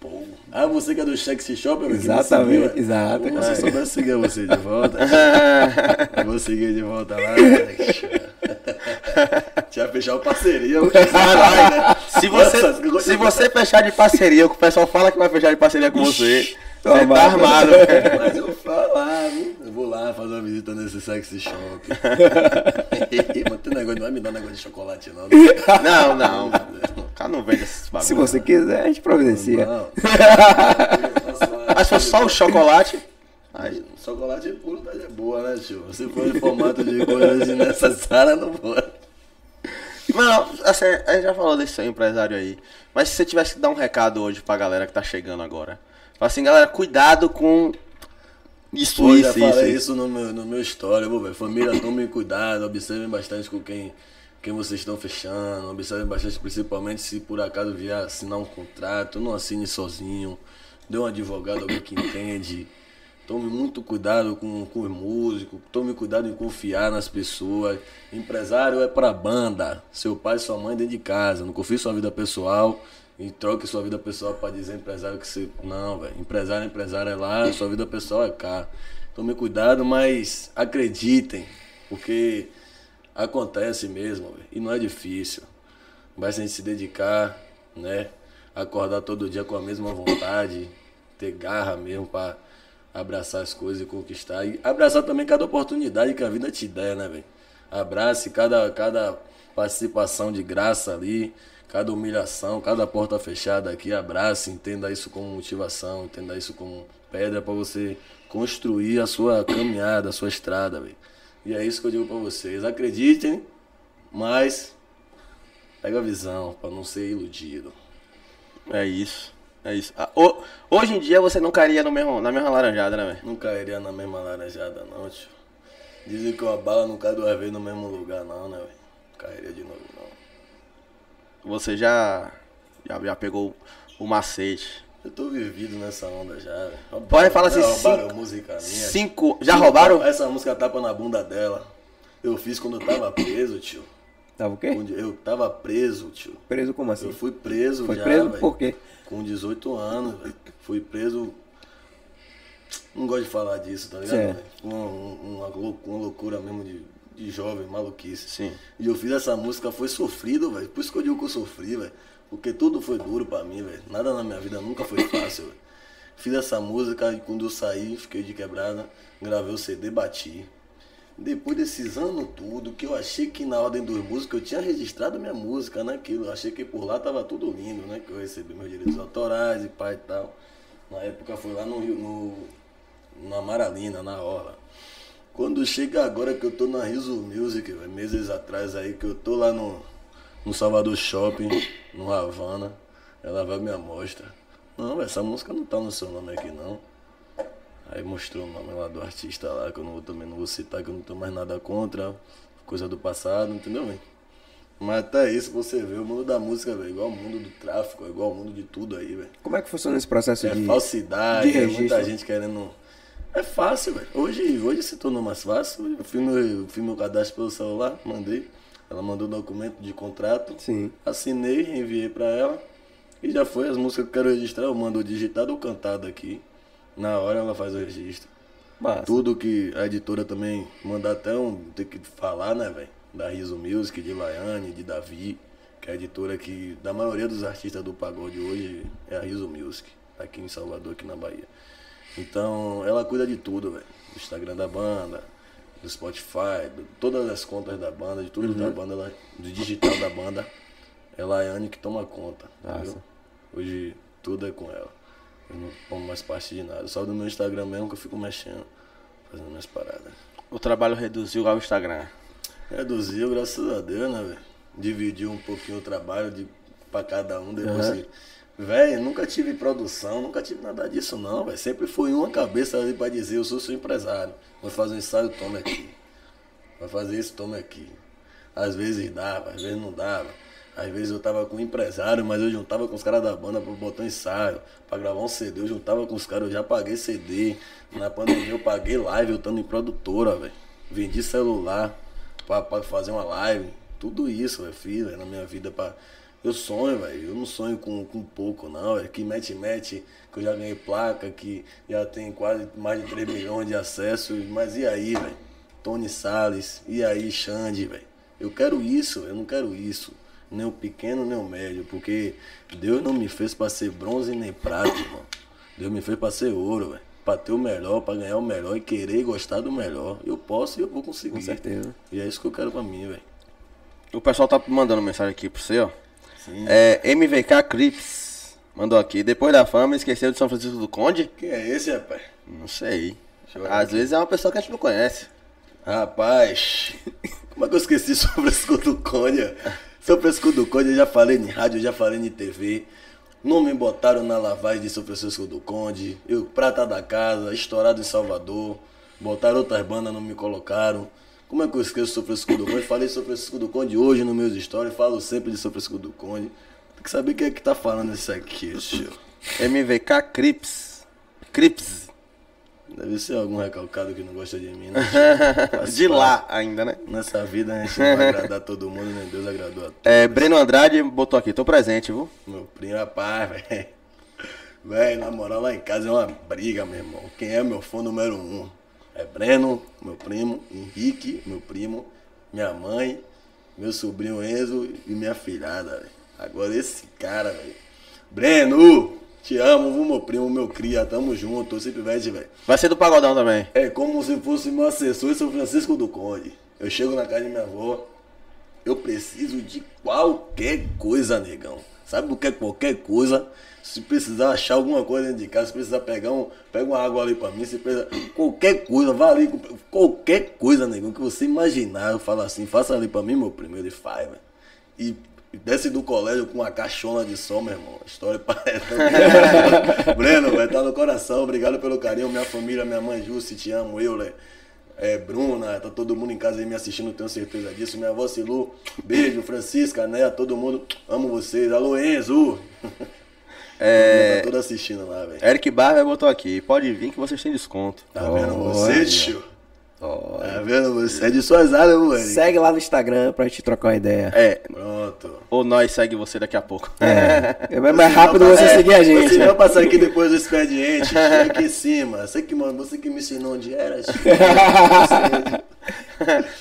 Paul. Ah, você que é do Sexy Shop, meu, Exatamente, exato. Pô, Se eu soubesse seguir você de volta. eu vou seguir de volta lá. Tinha fechar uma parceria. falar, né? Se você, Nossa, se você fechar de parceria, o pessoal fala que vai fechar de parceria com você. Você tá armado. Mas eu viu? Eu vou lá fazer uma visita nesse sexy shop. Mas tem negócio, não vai me dar negócio de chocolate, não. né? Não, não. O cara não vende esses bagulho. Se você quiser, a gente providencia. Não. Mas se for só o chocolate. Aí, Chocolate puro tá de boa, né, tio? Se for em formato de coisa desnecessária, não vou. Não, assim, a gente já falou desse seu empresário aí. Mas se você tivesse que dar um recado hoje pra galera que tá chegando agora. Fala assim, galera, cuidado com isso, Pô, já isso, falei isso. isso no meu, no meu história, vou ver. Família, tomem cuidado, observem bastante com quem, quem vocês estão fechando, observem bastante, principalmente se por acaso vier assinar um contrato, não assine sozinho, dê um advogado, alguém que entende. Tome muito cuidado com, com os músicos, tome cuidado em confiar nas pessoas. Empresário é pra banda, seu pai e sua mãe dentro de casa. Não confie sua vida pessoal e troque sua vida pessoal pra dizer empresário que você. Não, velho. Empresário, empresário é lá, sua vida pessoal é cá. Tome cuidado, mas acreditem, porque acontece mesmo, velho. E não é difícil. Basta a gente se dedicar, né? Acordar todo dia com a mesma vontade, ter garra mesmo pra abraçar as coisas e conquistar. E abraçar também cada oportunidade que a vida te der, né, velho? Abrace cada, cada participação de graça ali, cada humilhação, cada porta fechada aqui. Abrace, entenda isso como motivação, entenda isso como pedra pra você construir a sua caminhada, a sua estrada, velho. E é isso que eu digo pra vocês. Acreditem, mas pega a visão pra não ser iludido. É isso. É isso. Ah, ho- hoje em dia você não cairia no mesmo, na mesma laranjada, né, velho? Não cairia na mesma laranjada, não, tio. Dizem que uma bala não cai duas vezes no mesmo lugar, não, né, velho? Cairia de novo, não. Você já, já, já pegou o macete. Eu tô vivido nessa onda já. Roubaram- Pode falar assim, Roubaram cinco- música minha. Cinco. Já roubaram? Essa música tapa na bunda dela. Eu fiz quando eu tava preso, tio. Tava o quê? Eu tava preso, tio. Preso como assim? Eu fui preso Foi já, preso velho. por quê? Com 18 anos, velho. Fui preso. Não gosto de falar disso, tá ligado? Uma, um- uma, uma loucura mesmo de, de jovem, maluquice. Sim. E eu fiz essa música, foi sofrido, velho. Por isso que eu digo que eu sofri, velho. Porque tudo foi duro pra mim, velho. Nada na minha vida nunca foi fácil, velho. Fiz essa música e quando eu saí, fiquei de quebrada, gravei o CD, bati. Depois desses anos tudo, que eu achei que na ordem dos músicos eu tinha registrado minha música naquilo. Eu achei que por lá tava tudo lindo, né? Que eu recebi meus direitos autorais e pai e tal. Na época foi lá no Rio, no, na Maralina, na Orla. Quando chega agora que eu tô na Riso Music, véio, meses atrás aí, que eu tô lá no, no Salvador Shopping, no Havana, ela vai me amostra. Não, véio, essa música não tá no seu nome aqui não. Aí mostrou o nome lá do artista lá, que eu não, vou- também não vou citar, que eu não tenho mais nada contra, coisa do passado, entendeu, velho? Mas até isso você vê, o mundo da música, velho, igual o mundo do tráfico, é igual o mundo de tudo aí, velho. Como é que funciona esse processo É de. falsidade, de é muita gente querendo. É fácil, velho. Hoje, hoje se tornou mais fácil. Eu fiz meu, eu fiz meu cadastro pelo celular, mandei. Ela mandou o documento de contrato. Sim. Assinei, enviei pra ela. E já foi as músicas que eu quero registrar. Eu mando digitado ou cantado aqui. Na hora ela faz o registro. Massa. Tudo que a editora também manda até um. Tem que falar, né, velho? Da Riso Music, de Laiane, de Davi, que é a editora que, da maioria dos artistas do pagode hoje, é a Riso Music, aqui em Salvador, aqui na Bahia. Então, ela cuida de tudo, velho. Do Instagram da banda, do Spotify, de todas as contas da banda, de tudo da banda, ela, do digital da banda. É Laiane que toma conta. Hoje tudo é com ela. Eu não tomo mais parte de nada. Só do meu Instagram mesmo que eu fico mexendo, fazendo minhas paradas. O trabalho reduziu ao Instagram. Reduziu, graças a Deus, né, velho? Dividiu um pouquinho o trabalho de, pra cada um depois. que- Velho, nunca tive produção, nunca tive nada disso, não, velho. Sempre foi uma cabeça ali pra dizer: eu sou seu empresário. Vai fazer um ensaio, toma aqui. Vai fazer isso, toma aqui. Às vezes dava, às vezes não dava. Às vezes eu tava com um empresário, mas eu juntava com os caras da banda pra botar um ensaio, pra gravar um CD. Eu juntava com os caras, eu já paguei CD. Na pandemia eu paguei live, eu estando em produtora, velho. Vendi celular pra, pra fazer uma live. Tudo isso, eu fiz véio, na minha vida pra. Eu sonho, velho. Eu não sonho com, com pouco, não, velho. Que mete, mete, que eu já ganhei placa, que já tem quase mais de 3 milhões de acessos. Mas e aí, velho? Tony Salles, e aí, Xande, velho? Eu quero isso, eu não quero isso. Nem o pequeno, nem o médio. Porque Deus não me fez pra ser bronze nem prata, irmão. Deus me fez pra ser ouro, velho. Pra ter o melhor, pra ganhar o melhor e querer e gostar do melhor. Eu posso e eu vou conseguir. Com certeza. E é isso que eu quero pra mim, velho. O pessoal tá mandando mensagem aqui pra você, ó. É, MVK Crips mandou aqui. Depois da fama, esqueceu de São Francisco do Conde? Quem é esse, rapaz? Não sei. Às vezes é uma pessoa que a gente não conhece. Rapaz, como é que eu esqueci sobre esse do Conde? São Francisco do Conde, eu já falei em rádio, eu já falei em TV. Não me botaram na lavagem de São Francisco do Conde. Eu, prata da casa, estourado em Salvador. Botaram outras bandas, não me colocaram. Como é que eu esqueço São Francisco do Conde? Falei São Francisco do Conde hoje nos meus stories, falo sempre de São Francisco do Conde. Tem que saber quem é que tá falando isso aqui, tio. MVK Crips. Crips. Deve ser algum recalcado que não gosta de mim, né? De lá ainda, né? Nessa vida a gente não vai agradar todo mundo, né? Deus agradou a todos. É, Breno Andrade botou aqui, tô presente, viu? Meu primo, rapaz, velho. Velho, na moral, lá em casa é uma briga, meu irmão. Quem é meu fã número um? É Breno, meu primo, Henrique, meu primo, minha mãe, meu sobrinho Enzo e minha filhada, velho. Agora esse cara, velho. Breno, te amo, meu primo, meu cria, tamo junto, simplesmente, velho. Vai ser do Pagodão também. É como se fosse meu assessor em São Francisco do Conde. Eu chego na casa de minha avó, eu preciso de qualquer coisa, negão. Sabe o que é qualquer coisa? Se precisar achar alguma coisa dentro de casa, se precisar pegar um, pega uma água ali pra mim, se precisar, qualquer coisa, vá ali, qualquer coisa, negão, que você imaginar, eu falo assim, faça ali pra mim, meu primo, ele faz, velho. E desce do colégio com uma caixona de som, meu irmão. A história parece. Breno, vai estar no coração. Obrigado pelo carinho. Minha família, minha mãe Jussi, te amo. Euler, é, Bruna, tá todo mundo em casa aí me assistindo, tenho certeza disso. Minha avó Silu, beijo. Francisca, né? Todo mundo, amo vocês. Alô, Enzo. É, Tá todo assistindo lá, velho. Eric Barber botou aqui, pode vir que vocês têm desconto. Tá vendo você, tio? Olha. Tá vendo você? É de suas áreas, moleque. Segue lá no Instagram pra gente trocar uma ideia. É, Pronto. ou nós segue você daqui a pouco. É, é mais rápido você É, seguir a gente. Você né? vai passar aqui depois do expediente, chega aqui em cima. Você que, mano, você que me ensinou onde era.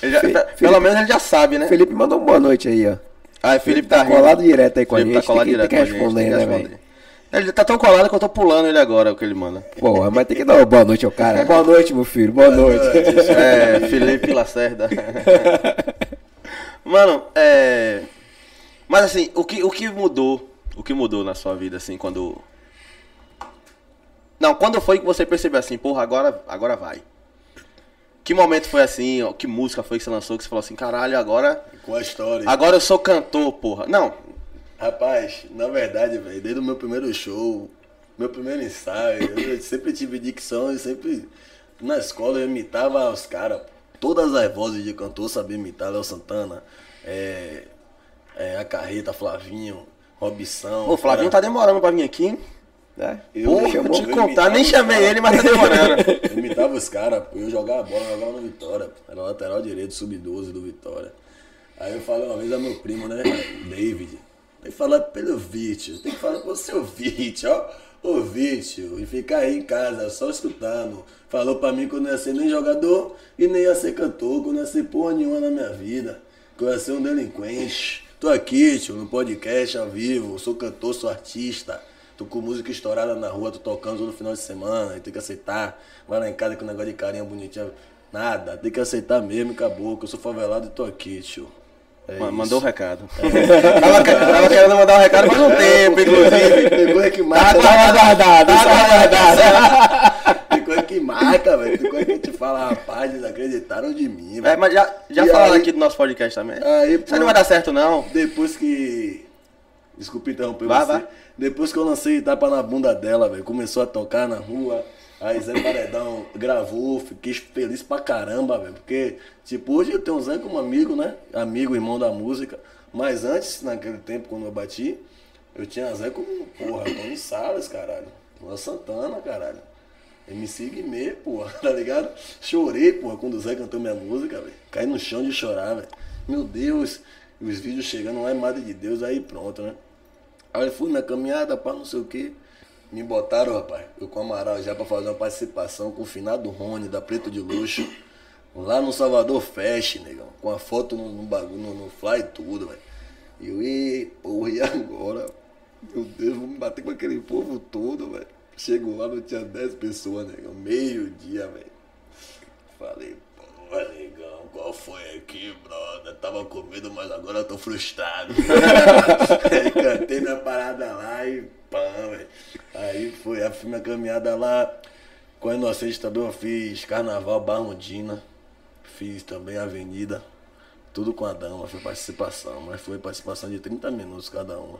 Já- pe- pelo menos ele já sabe, né? Felipe mandou uma boa noite aí, ó. Ah, Felipe tá tá, rindo. colado direto aí com a Felipe gente, Tá colado tem que- direto tem que com a gente, responder, né, responder. Ele tá tão colado que eu tô pulando ele agora, o que ele manda. Pô, mas tem que dar uma boa noite ao cara. Boa noite, meu filho. Boa noite. É, Felipe Lacerda. Mano, é. Mas assim, o que, o que mudou? O que mudou na sua vida, assim, quando. Não, quando foi que você percebeu assim, porra, agora, agora vai? Que momento foi assim, ó, que música foi que você lançou que você falou assim, caralho, agora. Com a história. Agora eu sou cantor, porra. Não, Rapaz, na verdade, velho, desde o meu primeiro show, meu primeiro ensaio, eu sempre tive dicção e sempre. Na escola eu imitava os caras. Todas as vozes de cantor sabia imitar, Léo Santana, é, é, a Carreta, Flavinho, Robson. o Flavinho tá demorando pra vir aqui. hein? É? Eu, Porra, eu, te contar, nem chamei cara. ele, mas tá demorando. Eu imitava os caras, eu jogava bola, eu jogava no Vitória, pô. era lateral direito, sub-12 do Vitória. Aí eu falei uma vez a meu primo, né, David, tem que falar pelo Vício, tem que falar pro seu Vício, ó, ô Vício, e ficar aí em casa, só escutando. Falou pra mim que eu não ia ser nem jogador e nem ia ser cantor, que eu não ia ser porra nenhuma na minha vida, que eu ia ser um delinquente. Tô aqui, tio, no podcast ao vivo, sou cantor, sou artista. Tô com música estourada na rua, tô tocando todo final de semana, tem que aceitar. Vai lá em casa com um negócio de carinha bonitinha. Nada, tem que aceitar mesmo acabou, que eu sou favelado e tô aqui, tio. É Ma- isso. Mandou o recado. tava, que- tava querendo mandar um recado faz um tempo, inclusive. Tem coisa que Tá, marca. tá guardado, tá guardado. Tem coisa que marca, velho. Tem coisa que a gente fala, rapaz, eles acreditaram de mim, É, velho. mas já, já E falaram aí- aqui do nosso podcast também. Aí, Isso aí não vai dar certo, não. Depois que. Desculpa interromper Vai, você. vai. Depois que eu lancei tapa na bunda dela, velho, começou a tocar na rua. Aí Zé Paredão gravou, fiquei feliz pra caramba, velho. Porque, tipo, hoje eu tenho o Zé como amigo, né? Amigo, irmão da música. Mas antes, naquele tempo, quando eu bati, eu tinha Zé como, porra, Tony Salles, caralho. Luan Santana, caralho. MC Guimê, porra, tá ligado? Chorei, porra, quando o Zé cantou minha música, velho. Caí no chão de chorar, velho. Meu Deus, os vídeos chegando lá é Madre de Deus, aí pronto, né? Aí fui minha caminhada, pá, não sei o quê. Me botaram, rapaz, eu com o Amaral já pra fazer uma participação com o finado Rony, da Preto de Luxo. Lá no Salvador Fest, negão. Com a foto no, no bagulho, no, no fly tudo, velho. E eu, e porra, e agora? Meu Deus, vou me bater com aquele povo todo, velho. Chego lá, não tinha 10 pessoas, negão. Meio-dia, velho. Falei, negão, qual foi aqui, brother? Tava com medo, mas agora eu tô frustrado. Aí cantei minha parada lá e pã, velho. Aí foi a minha caminhada lá. Com a Inocente também eu fiz Carnaval Barrondina. Fiz também Avenida. Tudo com a dama, foi participação. Mas foi participação de 30 minutos cada uma.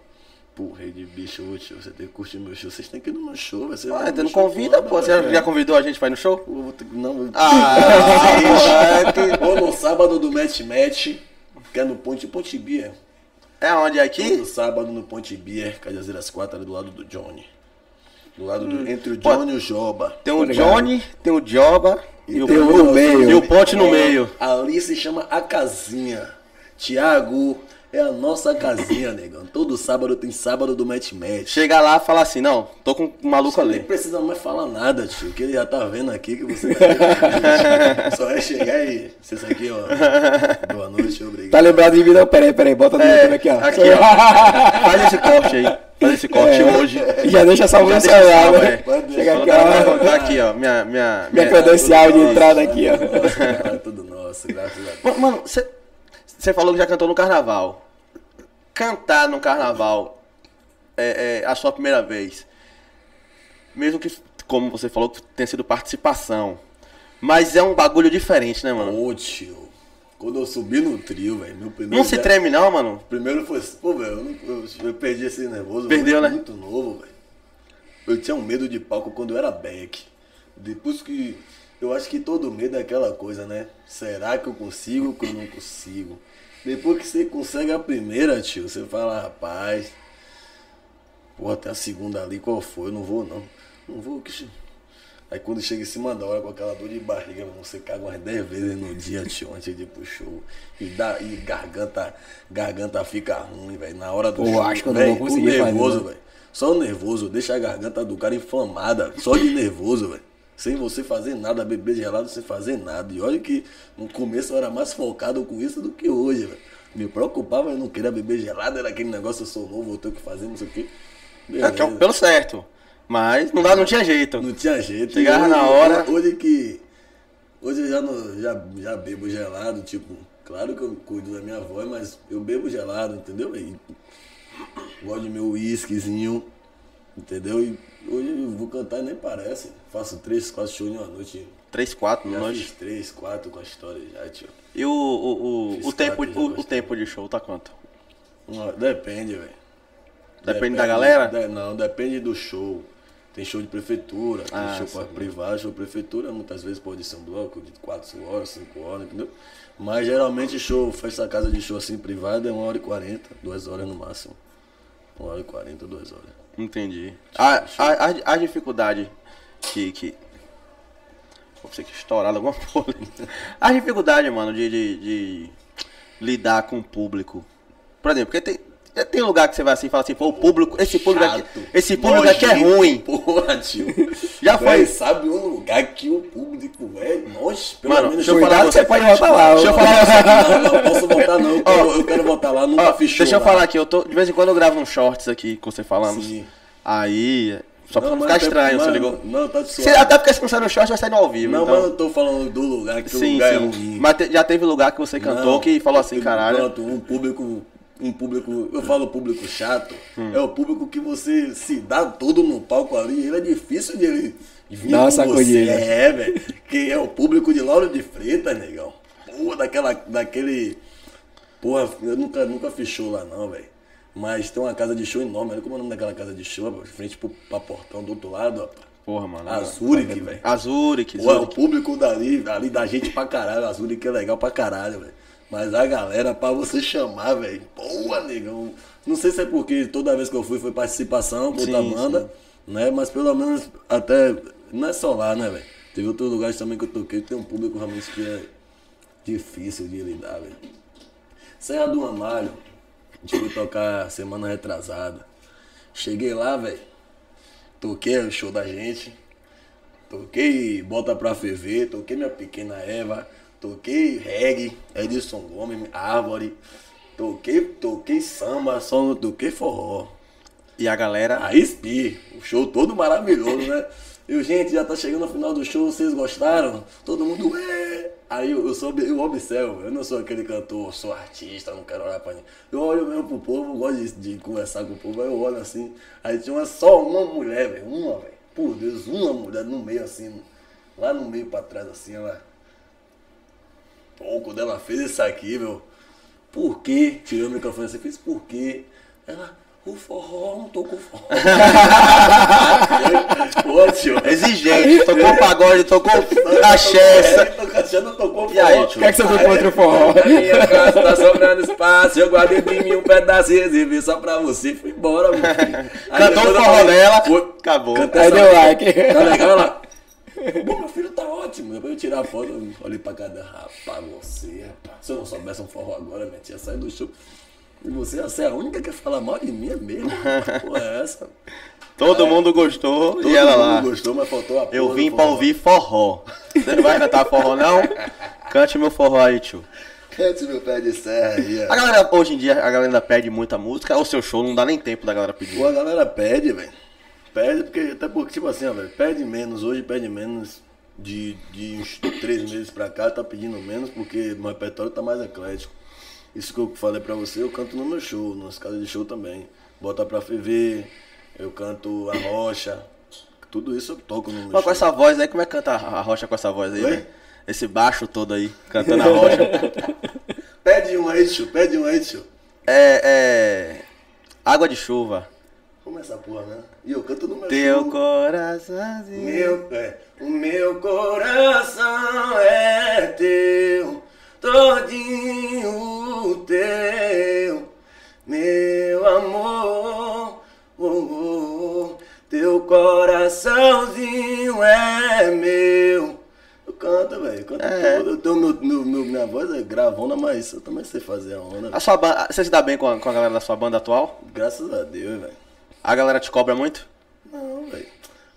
Pô, rei de bicho, ô, tio, você tem que curtir meu show. Vocês têm que ir no meu show, vai ser Ah, você não show convida, foda, pô. Você velho. já convidou a gente pra ir no show? Eu vou ter que- Não, eu- Ah, que- Ou no sábado do Match Match, que é no Ponte Ponte Beer. é onde é aqui? Todo sábado no Ponte Beer, Cajazeiras 4, ali do lado do Johnny. Do lado do, entre o Pô. Johnny e o Joba. Tem o. Johnny, tem o Joba e, o, tem o no meio. e o Ponte no meio. Ali se chama A Casinha. Tiago, é a nossa casinha, negão. Todo sábado tem sábado do Match Match. Chega lá e fala assim, não, tô com um maluco Nem ali. precisa mais falar nada, tio, que ele já tá vendo aqui que você vai Só é chegar e. Vocês aqui, ó. Boa noite, obrigado. Tá lembrado de mim? Não, peraí, peraí. Bota no É, YouTube aqui, ó. aqui, ó. Faz esse corte aí. Faz esse corte É. hoje. E já deixa salvo no celular, né? é. Pode Chega aqui, Tá, ó. tá aqui, ó. Minha, minha, Minha credencial de entrada aqui, ó. Tudo nosso, cara, tudo nosso, graças a Deus. Ma- Mano, você falou que já cantou no carnaval. Cantar no carnaval é, é a sua primeira vez. Mesmo que, como você falou, tenha sido participação. Mas é um bagulho diferente, né, mano? Ô, tio, quando eu subi no trio, velho, meu primeiro. Não se dia- treme não, mano. Primeiro foi. Pô, velho, eu, eu- eu perdi esse nervoso. Perdeu, né? Muito novo, velho. Eu tinha um medo de palco quando eu era back. Depois que. Eu acho que todo medo é aquela coisa, né? Será que eu consigo ou que eu não consigo? Depois que você consegue a primeira, tio, você fala, rapaz. Pô, até a segunda ali, qual foi? Eu não vou, não. Não vou, que. Aí quando chega em cima da hora com aquela dor de barriga, mano, você caga umas 10 vezes no dia, tio, antes de ir pro show. E, dá, e garganta, garganta fica ruim, velho. Na hora do Pô, show. acho que eu não véi, vou conseguir nervoso, velho. Só o nervoso deixa a garganta do cara inflamada. Só de nervoso, velho. Sem você fazer nada, beber gelado sem fazer nada. E olha que no começo eu era mais focado com isso do que hoje, velho. Me preocupava, eu não queria beber gelado, era aquele negócio, eu sou novo, eu tenho que fazer, não sei o quê. É, que é Beleza. pelo certo. Mas não, dá, não tinha jeito. Não tinha jeito. Chegava E na hora- Hoje que. Hoje eu já, não, já, já bebo gelado, tipo. Claro que eu cuido da minha voz, mas eu bebo gelado, entendeu? E gosto de meu uísquezinho, entendeu? E hoje eu vou cantar e nem parece. Faço três, quatro shows em uma noite. Três, quatro Já noite. fiz três, quatro com a história já, tio. E o, o, o, o, tempo, o, o tempo de show tá quanto? Uma- depende, velho. Depende da galera? de- não, depende do show. Tem show de prefeitura, tem Ah, show sim. privado, show prefeitura, muitas vezes pode ser um bloco de 4 horas, 5 horas, entendeu? Mas geralmente show, festa casa de show assim privada é 1 hora e 40, 2 horas no máximo. 1 hora e 40, 2 horas. Entendi. A, a, a, a dificuldade que. que... Vou ser que estourado alguma porra. A dificuldade, mano, de, de, de lidar com o público. Por exemplo, porque tem, tem lugar que você vai assim e fala assim, pô, o público, esse público aqui, Chato. esse público aqui é Nojento, ruim. Porra, tio. Já Véi, foi. sabe um lugar que o público é. Nós, pelo Mano, menos. deixa eu falar você- você pode voltar lá. Deixa eu falar Não, não posso voltar, não. Eu quero, eu quero voltar lá, nunca fiz show. deixa eu lá. falar aqui, eu tô, de vez em quando eu gravo uns shorts aqui com você falando. Sim. Aí, só pra Não, mas ficar estranho, você ligou? Não, tá Você, suave. até porque se não sair no short, vai sair no ao vivo. Não, então... mas eu tô falando do lugar, que o Sim, lugar é sim. ruim. Mas te- já teve lugar que você cantou Não, que falou assim, caralho. Pronto, um público, um público, eu falo público chato, é o público que você se dá todo no palco ali, ele é difícil de ele vir Dá uma você. É, velho, que é o público de Lauro de Freitas, negão. Porra, daquela, daquele, porra, eu nunca, nunca show lá não, velho. Mas tem uma casa de show enorme, olha como é o nome daquela casa de show, frente pro, pra portão do outro lado, rapaz. Porra, mano. A Zurich, velho. A Zurich, Pô, é o público dali, ali da gente pra caralho, a Zurich é legal pra caralho, velho. Mas a galera, pra você chamar, velho, boa, negão. Não sei se é porque toda vez que eu fui foi participação com outra Sim, banda, né? Mas pelo menos até. Não é só lá, né, velho? Teve outros lugares também que eu toquei que tem um público realmente que é difícil de lidar, velho. Serra do Amalho, a gente foi tocar semana retrasada. Cheguei lá, velho. Toquei o show da gente. Toquei Bota Pra Ferver, toquei Minha Pequena Eva, toquei reggae, Edson Gomes, Árvore, toquei, toquei samba, só não toquei forró. E a galera. Aí Spi, o show todo maravilhoso, né? E gente, já tá chegando no final do show, vocês gostaram? Todo mundo, ué! Aí eu, eu, sou, eu observo, eu não sou aquele cantor, sou artista, não quero olhar pra ninguém. Eu olho mesmo pro povo, gosto de, de conversar com o povo, aí eu olho assim, aí tinha uma, só uma mulher, velho, uma, velho. Por Deus, uma mulher no meio assim, lá no meio pra trás assim, ela. Pô, quando ela fez isso aqui, meu. Por quê? Tirou o microfone assim, fez por quê? Ela, o forró, não tô com forró. Exigente, tocou pagode, tocou axé. Tocou axé, não tocou E aí, forró. tio? O que é que você foi contra o forró? Minha casa tá sobrando espaço, eu guardei de mim um pedaço e reservei só pra você. Fui embora, meu filho. Aí Cantou o forró dela, "Pô, acabou. cantei Aí deu like. Tá legal, ela. Pô, meu filho tá ótimo. Depois eu tirar a foto, eu olhei pra cada rapaz, você, rapaz. Se eu não soubesse um forró agora, minha tia sai do show. E você, você é a única que fala mal de mim é mesmo. Pô, é essa. Todo mundo gostou Todo e ela mundo lá. gostou, mas faltou a Eu vim pra ouvir forró. Você não vai cantar forró, não? Cante meu forró aí, tio. Cante meu pé de serra aí. A galera, hoje em dia, a galera pede muita música. Ou seu show não dá nem tempo da galera pedir. Pô, a galera pede, velho. Pede porque, até porque, tipo assim, ó, velho, pede menos, hoje pede menos de, de uns três meses pra cá, tá pedindo menos porque meu repertório tá mais eclético. Isso que eu falei pra você, eu canto no meu show, nas casas de show também. Bota pra ferver, eu canto a rocha, tudo isso eu toco no meu Mas com show. essa voz aí, como é que canta a rocha com essa voz aí, velho? Esse baixo todo aí, cantando a rocha. Pede um aí, tio, pede um aí, tio. É, é. Água de chuva. Como é essa porra, né? E eu canto no meu Teu coraçãozinho. Meu, é, o meu coração é teu, todinho teu, meu amor. oh, oh, teu coraçãozinho é meu. Eu canto, velho, canto É. tudo. Eu tenho meu, meu, meu- minha voz é gravona, mas eu também sei fazer a onda. A sua banda, você se dá bem com a, com a galera da sua banda atual? Graças a Deus, velho. A galera te cobra muito? Não, velho.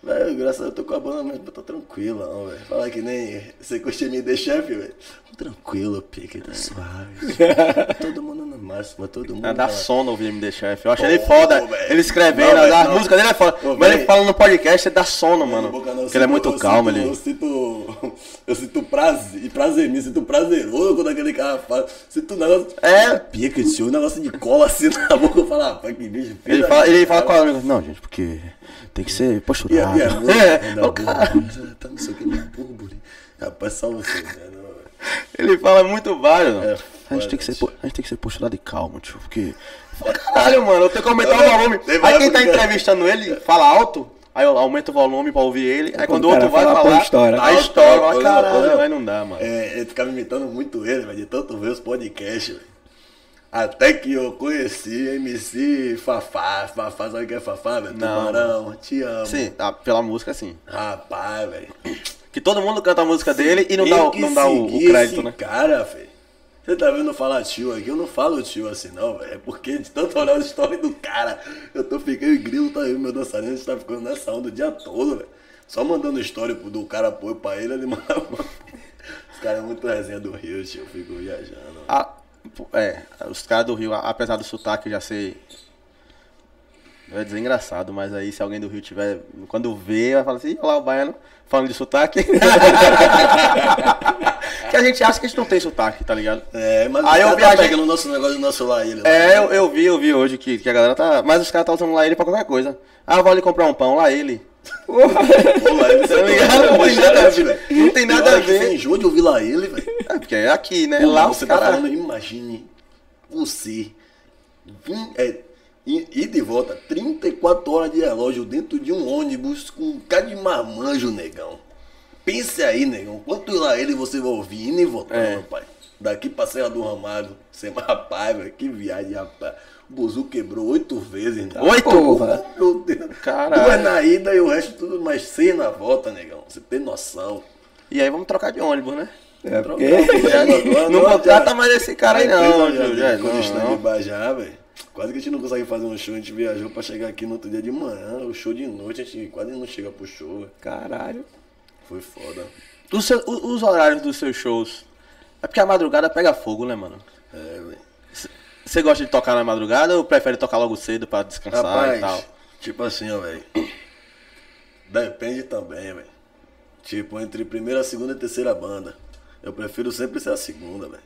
Velho, graças a Deus eu tô com a banda, mas tô tranquilo, não, velho. Falar que nem você curte me de chefe, velho. Tranquilo, pique, tá suave. todo mundo no máximo, todo mundo. É da na- sono ouvir MD Chef. Eu achei ele foda. Ele escrevendo, a música dele é foda. Mas ele velho. fala no podcast, ele dá sono, mano. Porque ele é muito calmo ali. Eu sinto. Eu sinto prazer, prazer me sinto prazeroso quando aquele cara fala. Sinto um negócio. É. Pica, tio, um negócio de cola assim na boca. Eu falo, rapaz, que bicho. Ele fala, ele fala com a amiga, não, gente, porque tem que ser E a É, a cara- tá não sei o que. Rapaz, só você, né? Ele fala muito vários. mano. É, a, gente tem que ser, a gente tem que ser posturado e calmo, tio, porque. Caralho, mano, eu tenho que aumentar o volume. Aí quem tá entrevistando ele fala alto, aí eu aumento o volume pra ouvir ele. Aí quando o o outro vai fala, falar, aí Não, estoura. não, Mas não, caralho, aí não dá, mano. É, ele ficava imitando muito ele, velho, de tanto ver os podcasts, velho. Até que eu conheci MC Fafá. Fafá, sabe o que é Fafá, velho? Tubarão, te amo. Sim, ah, pela música, sim. Rapaz, velho. Que todo mundo canta a música dele e não dá, não dá o, o crédito, esse né? cara, velho. Você tá vendo falar tio aqui? Eu não falo tio assim, não, velho. É porque de tanto olhar a história do cara, eu tô ficando em grilo, tá aí, meu dançarino, a gente tá ficando nessa onda o dia todo, velho. Só mandando história do cara apoio pra ele, ele manda. Os caras é muito resenha do Rio, tio. Eu fico viajando. Ah, é, os caras do Rio, a- apesar do sotaque já ser. Eu ia dizer engraçado, mas aí se alguém do Rio tiver. Quando vê, vai falar assim, "Ih, olha lá o baiano falando de sotaque. que a gente acha que a gente não tem sotaque, tá ligado? É, mas Aí eu viajei- tá pegando o nosso negócio do nosso lá, ele. lá. É, eu, eu vi, eu vi hoje que, que a galera tá. Mas os caras tá usando lá ele pra qualquer coisa. Ah, vou ali comprar um pão, lá ele. Ele Tá ligado? Não tem nada a ver. Não tem nada a ver. Você enjoa de ouvir lá ele, velho. É, porque é aqui, né? Pô, lá você tá caras. falando, imagine você vir, é, ir de volta 34 horas de relógio dentro de um ônibus com um cara de marmanjo, negão. Pense aí, negão. Quanto lá ele você vai ouvir indo e voltando, É. pai. Daqui pra Serra do Ramado. Sem rapaz, velho. Que viagem, rapaz. O Buzu quebrou oito vezes, né? Oito? Porra. Meu Deus. Caralho. Duas na ida e o resto tudo mais seis na volta, negão. Você tem noção. E aí vamos trocar de ônibus, né? É porque... Não contrata mais esse cara aí não, Júlio. É, Quando não, não. Bajá, velho. Quase que a gente não consegue fazer um show. A gente viajou pra chegar aqui no outro dia de manhã. O show de noite, a gente quase não chega pro show, velho. Caralho. Foi foda. Seu- os horários dos seus shows. É porque a madrugada pega fogo, né, mano? É, velho. Você gosta de tocar na madrugada ou prefere tocar logo cedo pra descansar e tal? Rapaz, tipo assim, ó, velho. Depende também, velho. Tipo, entre primeira, segunda e terceira banda. Eu prefiro sempre ser a segunda, velho.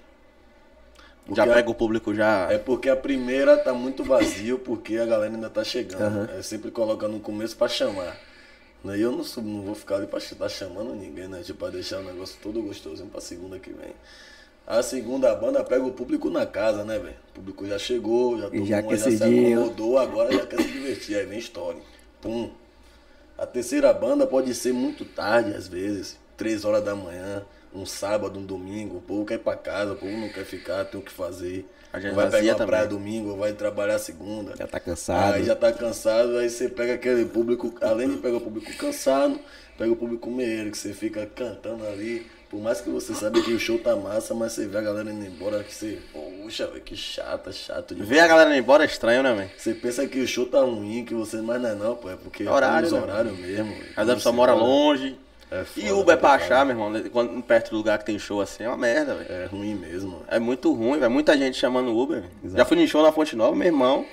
Já Porque a- pega o público já. É porque a primeira tá muito vazio, porque a galera ainda tá chegando. É sempre coloca no começo pra chamar. Né? E eu não, sou- não vou ficar ali pra estar chamando ninguém, né? Tipo, pra deixar o negócio todo gostosinho pra segunda que vem. A segunda banda pega o público na casa, né, velho? O público já chegou, já tomou, já já se acomodou, agora já quer se divertir. Aí vem história. Pum. A terceira banda pode ser muito tarde, às vezes. Três horas da manhã, um sábado, um domingo. O povo quer ir pra casa, o povo não quer ficar, tem o que fazer. A gente vai pegar também. praia domingo, vai trabalhar segunda. Já tá cansado. Aí já tá cansado, aí você pega aquele público, além de pegar o público cansado, pega o público meio que você fica cantando ali. Por mais que você sabe que o show tá massa, mas você vê a galera indo embora, que você, poxa, velho, que chata, chato demais. Ver a galera indo embora é estranho, né, velho? Você pensa que o show tá ruim, que você. Mas não é não, pô. É porque Horário, é os né? horários mesmo. velho. Às vezes a pessoa Você mora longe. É E foda Uber pra pra achar, meu irmão, né? quando, perto do lugar que tem show assim, é uma merda, velho. É ruim mesmo. velho. É muito ruim, velho. Muita gente chamando Uber. Já fui no show na Fonte Nova, meu irmão.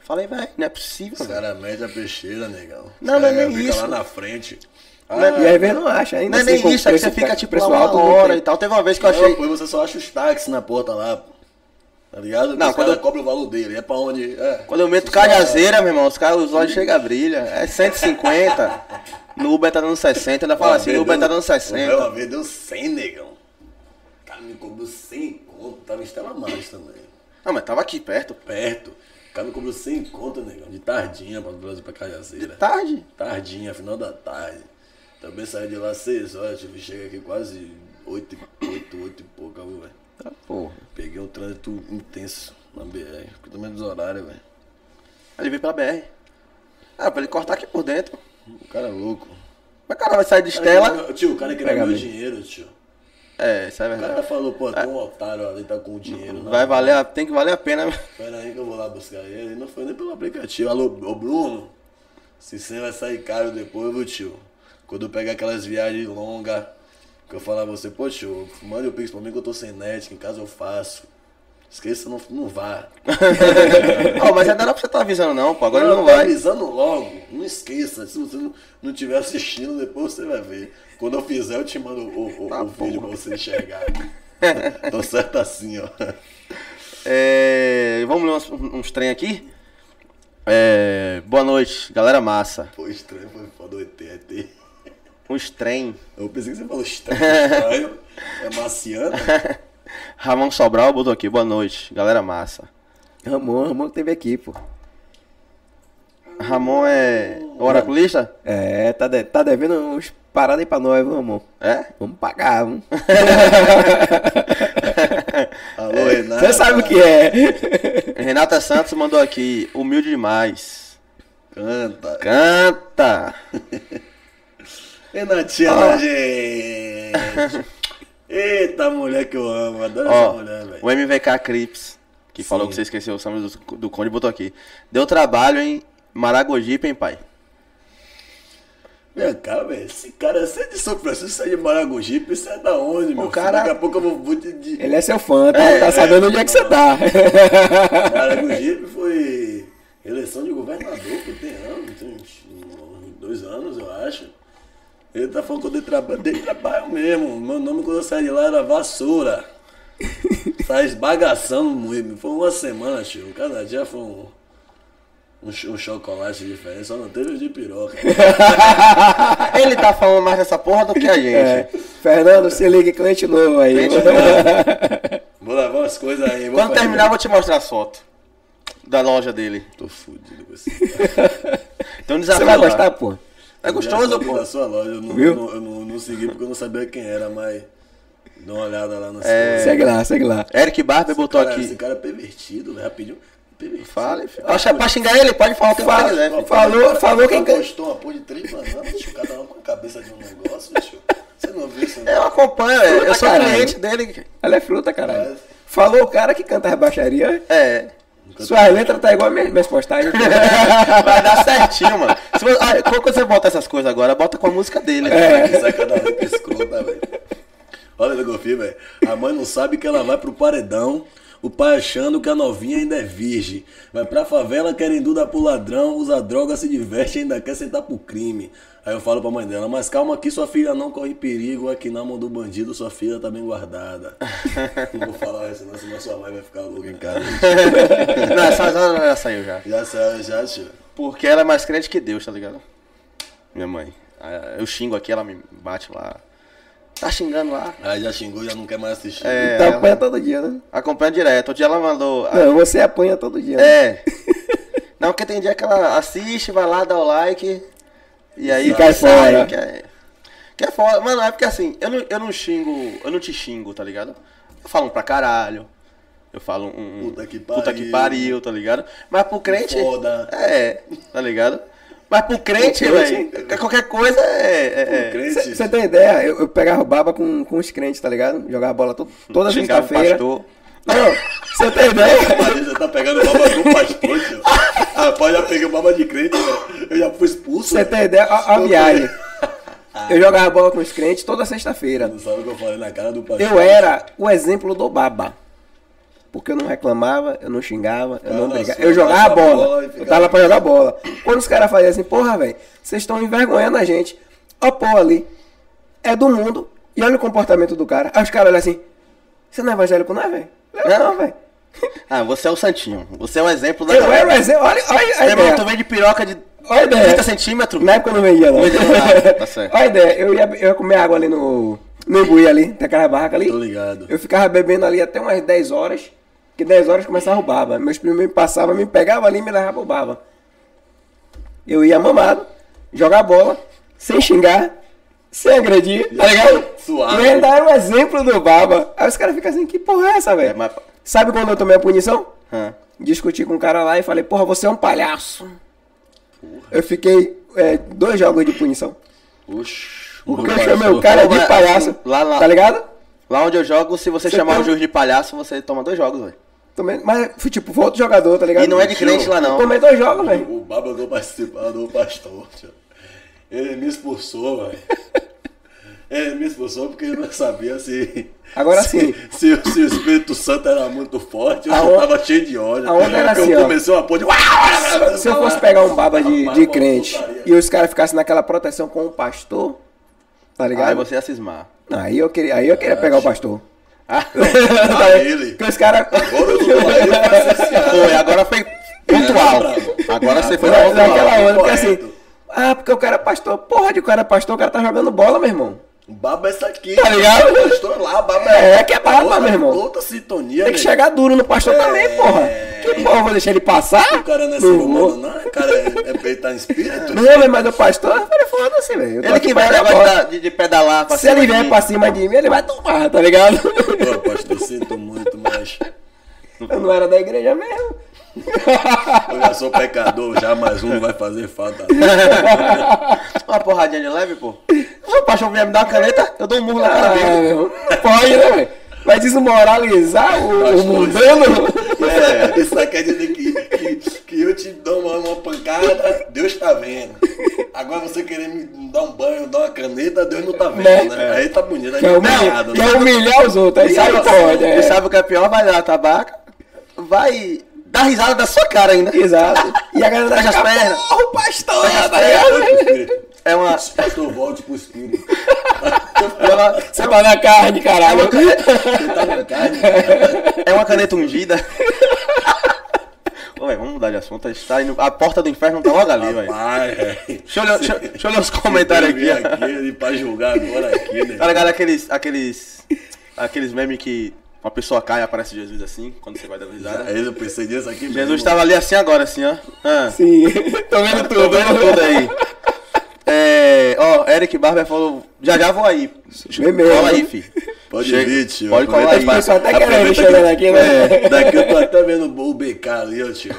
Falei, velho, não é possível, Os caras medem a peixeira, negão. Os Não, não é nem ficam isso. lá na frente. E às vezes não acha ainda. Não é assim, nem isso, é que você fica tipo preço alto, uma hora e tal. Teve uma vez que eu achei. pô, você só acha os táxis na porta lá. Tá ligado? Não, quando eu- cobram o valor dele. É pra onde. É. Quando eu meto cajazeira, meu irmão, os caras, os olhos chegam a brilha. É 150. No Uber tá dando 60. Ainda fala Uma assim, no Uber tá dando Uma 60. vez deu 100, negão. O cara me cobrou 100 conto. Tava em Estela Maris também. Não, mas tava aqui perto. Perto. O cara me cobrou 100 conto, negão. De tardinha pra Brasil pra Cajazeira. Tarde. Tardinha, final da tarde. Também saí de lá 6 horas, tive chega aqui quase 8, 8, 8 e pouco, velho? Ah, porra. Peguei um trânsito intenso na BR. Porque também dos horários, velho. Ele veio pra BR. Ah, pra ele cortar aqui por dentro. O cara é louco. Mas o cara vai sair de Estela. queria- Tio, o cara queria Pega meu bem. dinheiro, tio. É, isso é O cara verdade. falou, pô, tem um otário ali, tá com o dinheiro. Vai mão. valer, tem que valer a pena. Pera aí que eu vou lá buscar ele. Não foi nem pelo aplicativo. Alô, ô Bruno, se você vai sair caro depois, viu, tio? Quando eu pegar aquelas viagens longas, que eu falar a você, pô, tio, mande o Pix pra mim que eu tô sem net, que em casa eu faço. Esqueça, não, não vá. Ó, mas não é pra você tá avisando não, pô. Agora não tá vai. avisando logo, não esqueça. Se você não, não tiver assistindo, depois você vai ver. Quando eu fizer, eu te mando o, o- Tá o vídeo pra você enxergar. tô certo assim, ó. É, vamos ler uns, uns trem aqui? É, boa noite, galera massa. Foi estranho, foi foda o ET, ET. Uns trem. Eu pensei que você falou estranho, estranho. É marciano? Ramon Sobral botou aqui, boa noite, galera massa. Ramon, Ramon que teve aqui, pô. Ramon é o oraculista? É, tá, de- tá devendo uns paradas aí pra nós, viu, Ramon? É? Vamos pagar, vamos. Alô, Renato. Você sabe o que é. Renata Santos mandou aqui, humilde demais. Canta. Canta! Renatinha da gente. Eita, mulher que eu amo. Adoro essa Ó, mulher, velho. o MVK Crips, que falou Sim. que você esqueceu o samba do, do Conde, botou aqui. Deu trabalho em Maragogipe, hein, pai? Vem cá, velho. Esse cara, você é de São Francisco, você é de Maragogipe, você é da onde, meu filho? cara- Daqui a pouco eu vou, vou te de... Ele é seu fã, tá, É, tá sabendo onde é que você tá. Maragogipe foi eleição de governador, pô, tem anos, tem uns dois anos, eu acho. Ele tá falando que eu dei trabalho, dei trabalho mesmo. Meu nome quando eu saí de lá era Vassoura. Tá esbagaçando muito. Foi uma semana, tio. Cada dia foi um, um, um chocolate diferente, só não teve o de piroca. Ele tá falando mais dessa porra do que a gente. É. Fernando, se liga, cliente novo aí. Cliente Vou levar umas coisas aí. Quando terminar, eu vou te mostrar as fotos da loja dele. Tô fudido com esse Tem um Você desafio vai lá. gostar, pô. É gostoso, Da pô. sua loja, eu não, Viu? eu não, eu não, não segui porque eu não sabia quem era, mas. Dá uma olhada lá no É. Segue lá, segue lá. Eric Barber botou cara, aqui. Esse cara é pervertido, velho. Rapidinho. Pervertido. Fale, filho. Pra, pra xingar ele, pode falar o que você quiser. filho. Falou- falou quem- postou uma porra de três bananas, bicho. Cada um com a cabeça de um negócio, bicho. Você não viu isso, Eu não? acompanho, é, eu sou Caralho. cliente dele. Ela é fruta, caralho. Falou o cara que canta as baixaria. É. Suas letras tá igual minhas, minhas postagens. Vai dar certinho, mano. Se você, ah, quando você bota essas coisas agora, bota com a música dele. É. Isso é cada letra escrota, velho. Olha, Legofi, velho. A mãe não sabe que ela vai pro paredão. O pai achando que a novinha ainda é virgem. Vai pra favela querendo dar pro ladrão, usa droga, se diverte e ainda quer sentar pro crime. Aí eu falo pra mãe dela, mas calma que sua filha não corre perigo, aqui na mão do bandido sua filha tá bem guardada. não vou falar isso, não, senão sua mãe vai ficar louca em casa. Não, essa essa já saiu já. Já saiu, já, tio. Porque ela é mais crente que Deus, tá ligado? Minha mãe. Ah, Eu xingo aqui, ela me bate lá. Tá xingando lá. Aí já xingou, já não quer mais assistir. É, Então ela apanha todo dia, né? acompanha direto. Outro dia ela mandou. Não, você apanha todo dia. né? É. Não, porque tem dia que ela assiste, vai lá, dá o like. E aí E cai sai, fora. Que é, que é foda. Mano, é porque assim, eu não, eu não xingo, eu não te xingo, tá ligado? Eu falo um pra caralho. Eu falo um. Puta que Puta que pariu. pariu, tá ligado? Mas pro crente. Foda. É, tá ligado? Mas pro crente, velho, qualquer coisa é. é, é. Você tem ideia? Eu, eu pegava baba com, com os crentes, tá ligado? Jogava bola to, toda sexta-feira. Não, você tem ideia? Maria já tá pegando baba do pastor, tio. Rapaz, já peguei baba de crente, velho. Eu já fui expulso. Você tem ideia? A, a viagem. Eu jogava bola com os crentes toda sexta-feira. Não sabe o que eu falei na cara do pastor. Eu era o exemplo do baba. Porque eu não reclamava, eu não xingava, eu Cara, não brigava. Eu jogava a bola. bola Eu tava lá pra jogar bola. Quando os caras faziam assim, porra, velho, vocês estão envergonhando a gente. Ó, porra ali. É do mundo. E olha o comportamento do cara. Aí os caras olham assim, você não é evangélico, não é, velho? Não, velho. Ah, você é o santinho. Você é um exemplo da Eu galera. era o exemplo. Olha, olha a ideia. tu vende piroca de Olha a ideia. 30 centímetros. Na época eu não vendia, não. Tá certo. Olha a ideia, eu ia, eu ia comer água ali no, no Imbuí ali, tem aquela barraca ali. Tô ligado. Eu ficava bebendo ali até umas 10 horas, que 10 horas começava o baba. Meus primos me passavam, me pegavam ali e me levavam pro baba. Eu ia mamado, jogar bola, sem xingar, sem agredir, tá ligado? Suave. E era o exemplo do baba. Aí os caras ficam assim, que porra é essa, velho? É, mas- Sabe quando eu tomei a punição? Hã? discuti com um cara lá e falei, porra, você é um palhaço. Eu fiquei é, dois jogos de punição. Oxi. Porque eu chamei o cara de palhaço. lá, lá. Tá ligado? Lá onde eu jogo, se você, Você chamar tem o um- juiz de palhaço, você toma dois jogos, velho. Tomei, mas fui tipo, foi outro jogador, tá ligado? E não é de crente lá, não. Tomei dois jogos, velho. O baba do participar do pastor, tio. Ele me expulsou, velho. Ele me expulsou porque ele não sabia se. Agora se, sim. Se, se o Espírito Santo era muito forte, eu A já onda- tava cheio de ódio. a onda era Porque assim, eu comecei uma porra de. Se eu fosse pegar um baba de, de crente e os caras ficassem naquela proteção com o pastor, tá ligado? Aí você ia cismar. Aí eu queria, aí eu queria pegar o pastor. Ah, Tá ele. Porque os caras. Agora eu tô associar. foi, agora foi pontual. Agora você foi na Na- Naquela onda, porque assim. Ah, porque o cara é pastor. Porra de o cara é pastor, o cara tá jogando bola, meu irmão. O Baba é isso aqui. Tá ligado? O pastor lá, Baba É, que é baba, outra, meu irmão. Outra sintonia, Tem que chegar duro no pastor É. também, porra. Que porra, eu vou deixar ele passar? O cara não é ser humano, não. O cara é, é peitar em espírito. Não, velho, mas o pastor, eu falei, foda-se, velho. Ele que vai negócio de, de pedalar pra Se ele vier pra cima de mim, ele vai tomar, tá ligado? Pô, pastor, sinto muito, mas Eu não era da igreja mesmo. Eu já sou pecador, já mais um vai fazer falta. Uma porradinha de leve, pô. Se o pastor vier me dar uma caneta, eu dou um murro na cara Ah, dele. irmão. Pode, né, velho? Vai desmoralizar o, o mundano. É, isso aí quer dizer que, que, que eu te dou uma, uma pancada, Deus tá vendo. Agora você querer me dar um banho, dar uma caneta, Deus não tá vendo, Né? né? Aí tá bonito, aí Quer tá humilhar, errado, quer né? humilhar os outros. Aí sabe, pode. e É. sabe o que é pior? Vai dar tabaca, vai dar risada da sua cara ainda. Exato. E a galera Fecha as fica, pernas. "Porra, o pastor, tá. É uma. Pastor, volte pro espírito. É uma, Você vai na carne, caralho. Você tá na carne. é uma caneta ungida. Velho, vamos mudar de assunto. A, gente tá indo- a porta do inferno tá logo ali, velho. Deixa eu olhar, deixa, deixa eu olhar os comentários aqui. Aqui pra julgar agora aqui, né? Tá ligado aqueles, aqueles, aqueles memes que uma pessoa cai e aparece Jesus assim, quando você vai dando risada? Eu pensei nisso aqui. Jesus tava ali assim agora, assim, ó. Ah, Sim, tô vendo tô tudo. vendo tudo aí. É, ó, Eric Barber falou, já já vou aí. Mesmo. Fala aí, fi. Pode Chega. vir, tio. Pode colar aí. Pessoal até querendo aproveita chegando que- aqui, né? É, daqui eu tô até vendo o BK ali, ó, tio.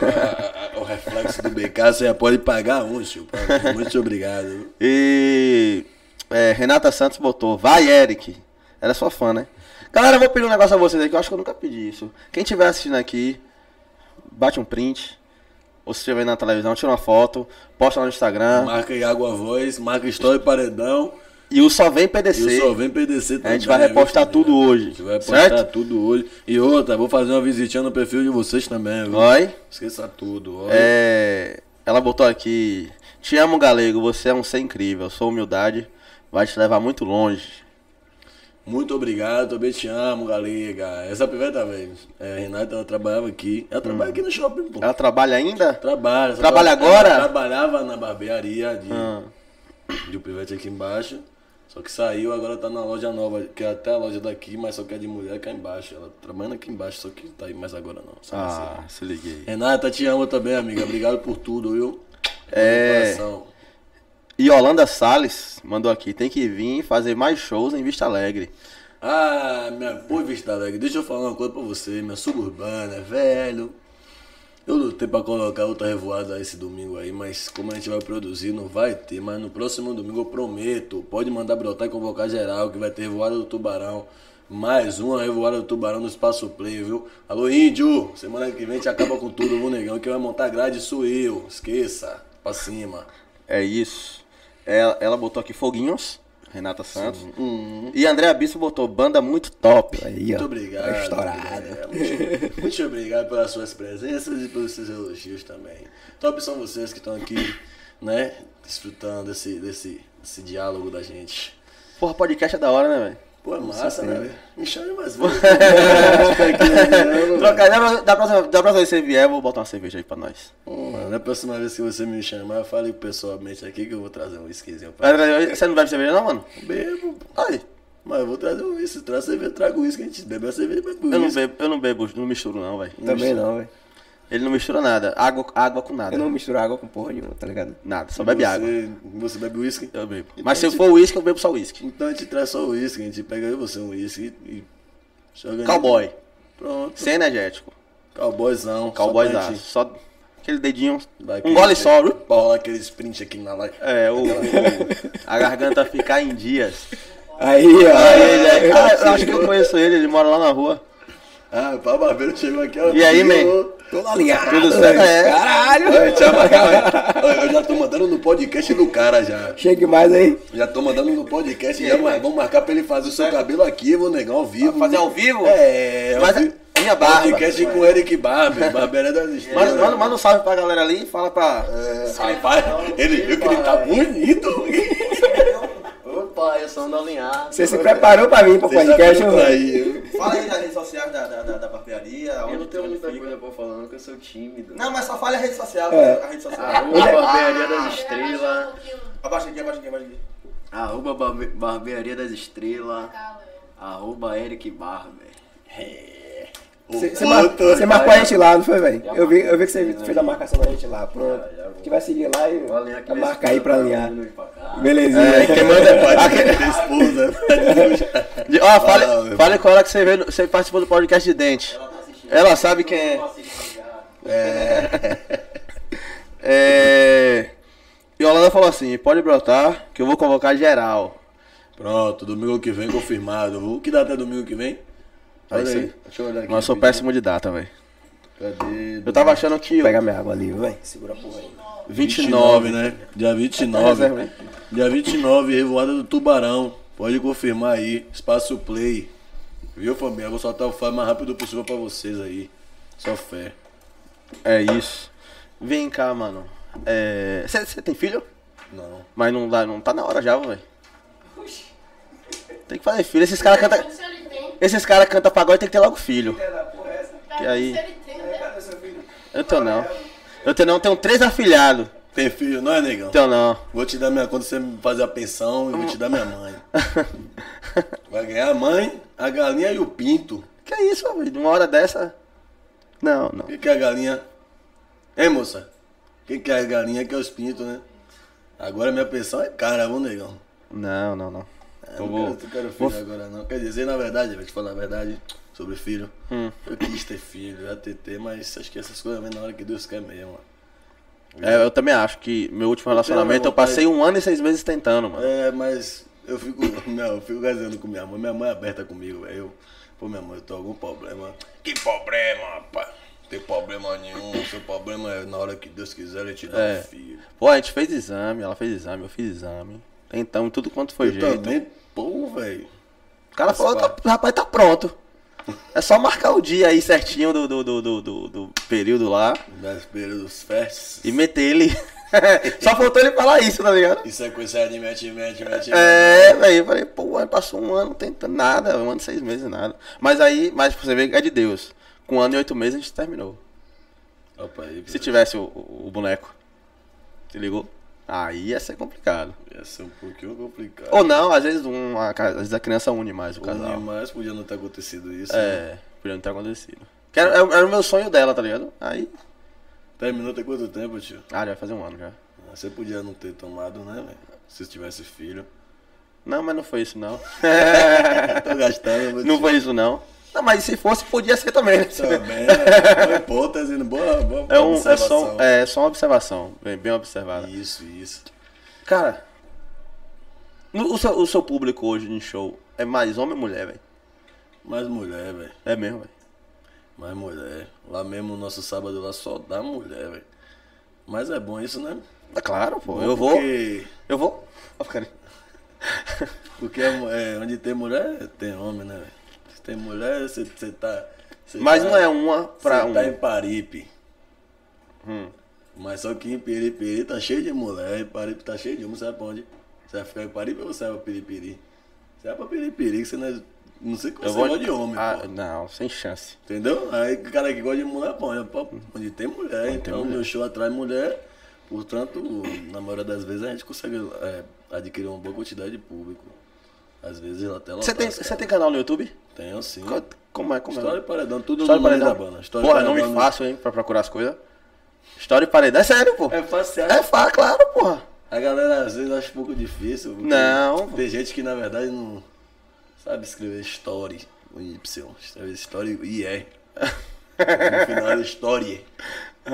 O reflexo do BK, você já pode pagar um, tio. Muito obrigado. E é, Renata Santos botou, vai Eric. Era sua fã, né? Galera, eu vou pedir um negócio a vocês aí que eu acho que eu nunca pedi isso. Quem estiver assistindo aqui, bate um print. Ou se estiver na televisão, tira uma foto, posta no Instagram. Marca aí Água Voz, marca História e Paredão. E o Só Vem E PDC. o Só Vem PDC também. A gente vai viu, repostar tudo hoje, A gente vai repostar certo? tudo hoje. E outra, vou fazer uma visitinha no perfil de vocês também, viu? Oi. Esqueça tudo. ó. É, ela botou aqui: Te amo, galego. Você é um ser incrível. Sua humildade vai te levar muito longe. Muito obrigado, também te amo, galega. Essa é a primeira vez. É, a Renata, ela trabalhava aqui. Ela trabalha aqui no shopping, pô. Ela trabalha ainda? Trabalha. Trabalha agora? ela trabalhava na barbearia de, Ah. de um pivete aqui embaixo. Só que saiu, agora tá na loja nova, que é até a loja daqui, mas só que é de mulher cá embaixo. Ela trabalhando aqui embaixo, só que tá aí mais agora não. Ah, se liguei. Renata, te amo também, amiga. Obrigado por tudo, viu? É. Coração. E Yolanda Salles mandou aqui: tem que vir fazer mais shows em Vista Alegre. Ah, minha pô, Vista Alegre, deixa eu falar uma coisa pra você, minha suburbana, velho. Eu lutei pra colocar outra revoada esse domingo aí, mas como a gente vai produzir, não vai ter. Mas no próximo domingo eu prometo, pode mandar brotar e convocar geral, que vai ter revoada do Tubarão. Mais uma revoada do Tubarão no Espaço Play, viu? Alô, Índio! Semana que vem a gente acaba com tudo, viu, negão? Quem vai montar grade sou eu. Esqueça. Pra cima. É isso. Ela, ela botou aqui Foguinhos, Renata Santos. E André Bispo botou banda muito top. Aí, Muito ó. obrigado. Tá estourado. É, muito, muito obrigado pelas suas presenças e pelos seus elogios também. Top são vocês que estão aqui, né? Desfrutando desse, desse, desse diálogo da gente. Porra, podcast é da hora, né, velho? Pô, é massa, né? velho? Me chame mais vezes. Trocar, da, da, próxima, da próxima vez que você vier, eu vou botar uma cerveja aí pra nós. Mano, na próxima vez que você me chamar, fale pessoalmente aqui que eu vou trazer um whiskyzinho pra Você não bebe cerveja, não, mano? Bebo. Aí. Mas eu vou trazer um whisky. Traz cerveja, trago uísque, a gente bebe a cerveja e bebe o Eu não bebo, eu não bebo, não misturo, não, velho. Também não, velho. Ele não mistura nada. Água, água com nada. Eu não misturo água com porra nenhuma, tá ligado? Nada, só bebe você, água. Você bebe uísque? Eu bebo. Então Mas se gente- for uísque, eu bebo só uísque. Então a gente traz só uísque, a gente pega aí você um uísque e joga Cowboy. Pronto. Sem energético. Cowboyzão. Cowboy só Só aquele dedinho. dar Um aquele- gole só, rolar aquele sprint aqui na live. É, o, a garganta ficar em dias. Aí, ó. Aí ele, aí, ah, eu acho que eu conheço ele, ele mora lá na rua. Ah, o barbeiro chegou aqui, ó. E aí, man? Eu- Tô alinhado. Tudo certo? É. Caralho. Olha, tchau, Olha, Eu já tô mandando no podcast do cara já. Chegue mais aí. Já tô mandando no podcast já, mas vamos marcar pra ele fazer o seu cabelo aqui, vou negar ao vivo. Fazer ao vivo? É, ao Mas vivo. a minha barba. Podcast com o Eric Barber, Barbeira das Estrelas. manda, manda um salve pra galera ali e fala pra. Rapaz, ele viu que ele tá bonito. Opa, eu sou um alinhado. Você se preparou pra vir pro podcast, mano? aí. Fala aí nas redes sociais da, da, da, da barbearia. Eu não tenho muita fica. coisa pra falar, não, que eu sou tímido. Não, mas só fale a rede social. É. A rede social. Arroba Barbearia das Estrelas. Abaixa aqui, abaixa aqui, abaixa aqui. Arroba Barbe- Barbearia das Estrelas. Arroba Eric Barber. Você você mar- você marcou a gente lá, não foi, velho? Eu vi, eu vi que você fez a marcação da gente lá. Pronto. A gente vai seguir lá e marcar aí pra alinhar. Belezinha. É, quem manda é Pode ter esposa. Ó, fale, Fala, meu fale com ela que você, veio, você participou do podcast de dente. Ela sabe quem é. É. E a Holanda falou assim: pode brotar, que eu vou convocar geral. Pronto, domingo que vem confirmado. viu? Que data é domingo que vem? Olha isso aí. Deixa eu olhar aqui. Mas eu sou péssimo de data, velho. Cadê? Eu tava achando que. Pega minha água ali, velho. Segura a porra aí. 29, 29, né? Dia Tá 29. reserva, hein? Dia 29, Revoada do Tubarão. Pode confirmar aí. Espaço Play. Viu, família? Eu vou soltar o file o mais rápido possível pra vocês aí. Só fé. É isso. Vem cá, mano. Você tem filho? Não. Mas não, dá, não tá na hora já, velho. Tem que fazer filho. Esses caras cantam. Esses caras cantam pagode tem que ter logo filho. Que aí. né? Eu tenho não. Eu tenho não, tenho três afilhados. Tem filho, não é, negão? Tenho não. Vou te dar minha conta você me fazer a pensão e vou te dar minha mãe. Vai ganhar a mãe, a galinha e o pinto. que é isso, velho? Uma hora dessa. Não, não. O que, que é a galinha? Hein, moça? O que, que é a galinha? Que é os pintos, né? Agora minha pensão é cara, vamos, negão. Não, não, não. Eu não quero, não quero vou- filho agora não. Quer dizer, na verdade, vou te falar a verdade sobre filho. Hum. Eu quis ter filho, já ter, ter, mas acho que essas coisas vêm na hora que Deus quer mesmo. mano. É, eu também acho que meu último relacionamento eu passei um ano e seis meses tentando, mano. É, mas eu fico. Não, eu fico gazando com minha mãe. Minha mãe é aberta comigo, velho. Eu, Pô, minha mãe, eu tô com algum problema. Que problema, rapaz? Não tem problema nenhum. Seu problema é na hora que Deus quiser, ele te dá É. um filho. Pô, a gente fez exame, ela fez exame, eu fiz exame. Então, em tudo quanto foi Eu jeito. também, pô, velho. O cara falou, tá, rapaz, tá pronto. É só marcar o dia aí certinho do, do, do, do, do- do período lá Das períodos festes. e meter ele. só faltou ele falar isso, tá ligado? E sequência de mete, mete, mete. É, velho, eu falei, pô, passou um ano tentando nada, um ano e seis meses nada. Mas aí, mas pra você ver que é de Deus. Com um ano e oito meses a gente terminou. Opa, aí, Se tivesse o, o- o boneco, se ligou? Aí ia ser complicado. Ia ser um pouquinho complicado. Ou não, às vezes, um, a, às vezes a criança une mais o Une casal. mais, podia não ter acontecido isso. né? É, podia não ter acontecido. Era, era o meu sonho dela, tá ligado? Aí, Terminou tem quanto tempo, tio? ah, já vai fazer um ano já. Ah, Você podia não ter tomado, né, velho? Se tivesse filho. Não, mas não foi isso não. Tô gastando, não foi isso não. Não, mas se fosse, podia ser também, né? Também, né? Boa hipótese, boa, boa É, um, é, só, é só uma observação, bem, bem observada. Isso, isso. Cara, no- o, seu, o seu público hoje em show é mais homem ou mulher, velho? Mais mulher, velho. É mesmo, velho? Mais mulher. Lá mesmo, o nosso sábado lá só dá mulher, velho. Mas é bom isso, né? É claro, pô. Bom eu vou. Porque, Eu vou. Ó, porque é, é, onde tem mulher, tem homem, né, velho? Tem mulher, você você tá. você Mas tá- não é uma pra Você um. tá em Paripe. Hum. Mas só que em Piripiri tá cheio de mulher, em Paripe tá cheio de homem, sabe pra onde? Você vai ficar em Paripe ou você vai pra Piripiri? Você vai pra Piripiri, que você não é. Não sei Eu você vou gosta de homem, ah, pô. Não, sem chance. Entendeu? Aí o cara que gosta de mulher, pô, é pra onde tem mulher. então mulher. meu show atrai mulher. Portanto, na maioria das vezes a gente consegue é, adquirir uma boa quantidade de público. Às vezes até lá. Você tem, você tem canal no YouTube? Tenho sim. Co- Como é? Como é? História e paredão, tudo História no paredão. da banda. História Porra, é Paredão nome no- fácil, hein, pra procurar as coisas. História e paredão. É sério, pô. É fácil, É fácil, claro, porra. A galera às vezes acha um pouco difícil. Não. Tem gente que na verdade não sabe escrever story com Y. Escreve story e é. No final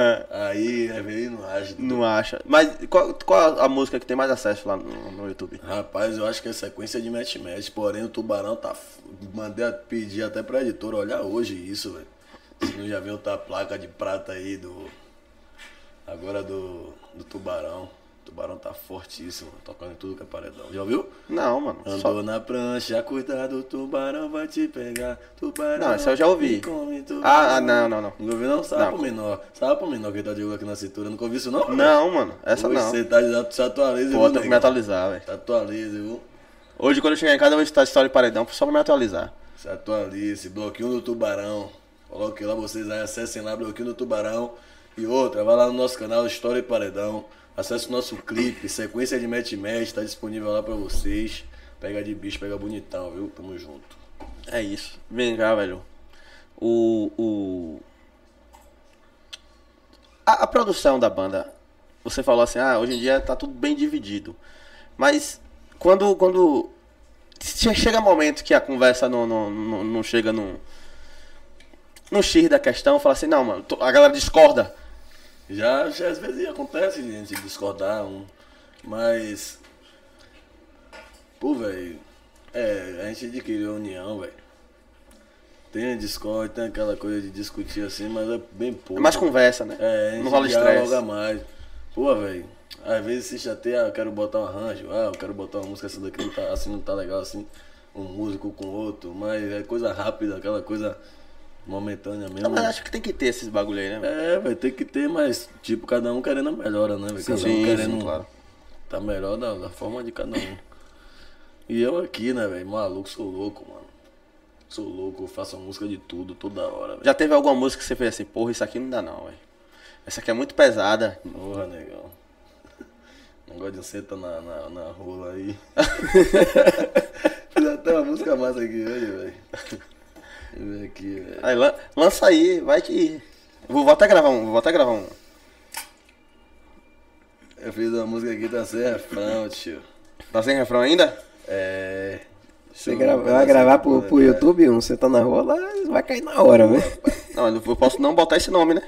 é story. Aí às vezes não acha. Não acha. Mas qual, qual a música que tem mais acesso lá no, no YouTube? Rapaz, eu acho que é sequência de match match. Porém, o Tubarão tá. Mandei pedir até pra editora olhar hoje isso, velho. Se não já viu outra placa de prata aí do. Agora do. Do Tubarão. Tubarão tá fortíssimo, tocando em tudo que é paredão. Já ouviu? Não, mano. Andou Só... na prancha, cuidado, o tubarão vai te pegar. Tubarão. Não, esse eu já ouvi. come. Ah, ah, não, não, não. Nunca ouviu não? Sabe Não. pro menor. Sabe pro menor que tá de olho aqui na cintura. Nunca ouviu isso não? Não, mano. Essa Hoje não. Você tá se atualiza, Pô, viu, tem que me atualizar, velho. Se atualiza, viu? Hoje, quando eu chegar em casa, eu vou estar história e paredão só pra me atualizar. Se atualize, bloquinho do tubarão. Coloque lá vocês aí, acessem lá, bloquinho do tubarão. E outra, vai lá no nosso canal História e Paredão. Acesse o nosso clipe, sequência de match match, tá disponível lá pra vocês. Pega de bicho, pega bonitão, viu? Tamo junto. É isso. Vem cá, velho. O. o... A, a produção da banda. Você falou assim, ah, hoje em dia tá tudo bem dividido. Mas quando. quando che- chega momento que a conversa não, não, não, não chega no. No X da questão, fala assim, não, mano, a galera discorda. Já, já às vezes acontece de a gente discordar, um, mas. Pô, velho. É, a gente adquiriu a união, velho. Tem a discord, tem aquela coisa de discutir assim, mas é bem pouco. É mais conversa, né? É, a gente não rola estresse. mais. Pô, velho. Às vezes se chateia, ah, eu quero botar um arranjo, ah, eu quero botar uma música, essa daqui não tá, assim não tá legal assim, um músico com outro, mas é coisa rápida, aquela coisa momentânea mesmo. Não, mas acho que tem que ter esses bagulho aí, né? É, vai ter que ter, mas tipo, cada um querendo a melhora, né? velho? Cada sim, um querendo sim, claro. tá melhor da, da forma de cada um. E eu aqui, né, velho, maluco, sou louco, mano. Sou louco, eu faço música de tudo, toda hora, velho. Já teve alguma música que você fez assim, porra, isso aqui não dá não, velho. Essa aqui é muito pesada. Porra, negão. Negócio de senta na, na, na rola aí. Fiz até uma música massa aqui hoje, velho. Aqui. Aí lan- lança aí, vai que. Vou, vou até gravar um. Vou até gravar um. Eu fiz uma música aqui, tá sem refrão, tio. Tá sem refrão ainda? É. Você grava- vai gravar pro, pro. YouTube um, você tá na rua lá, vai cair na hora, velho. Não, eu posso não botar esse nome, né?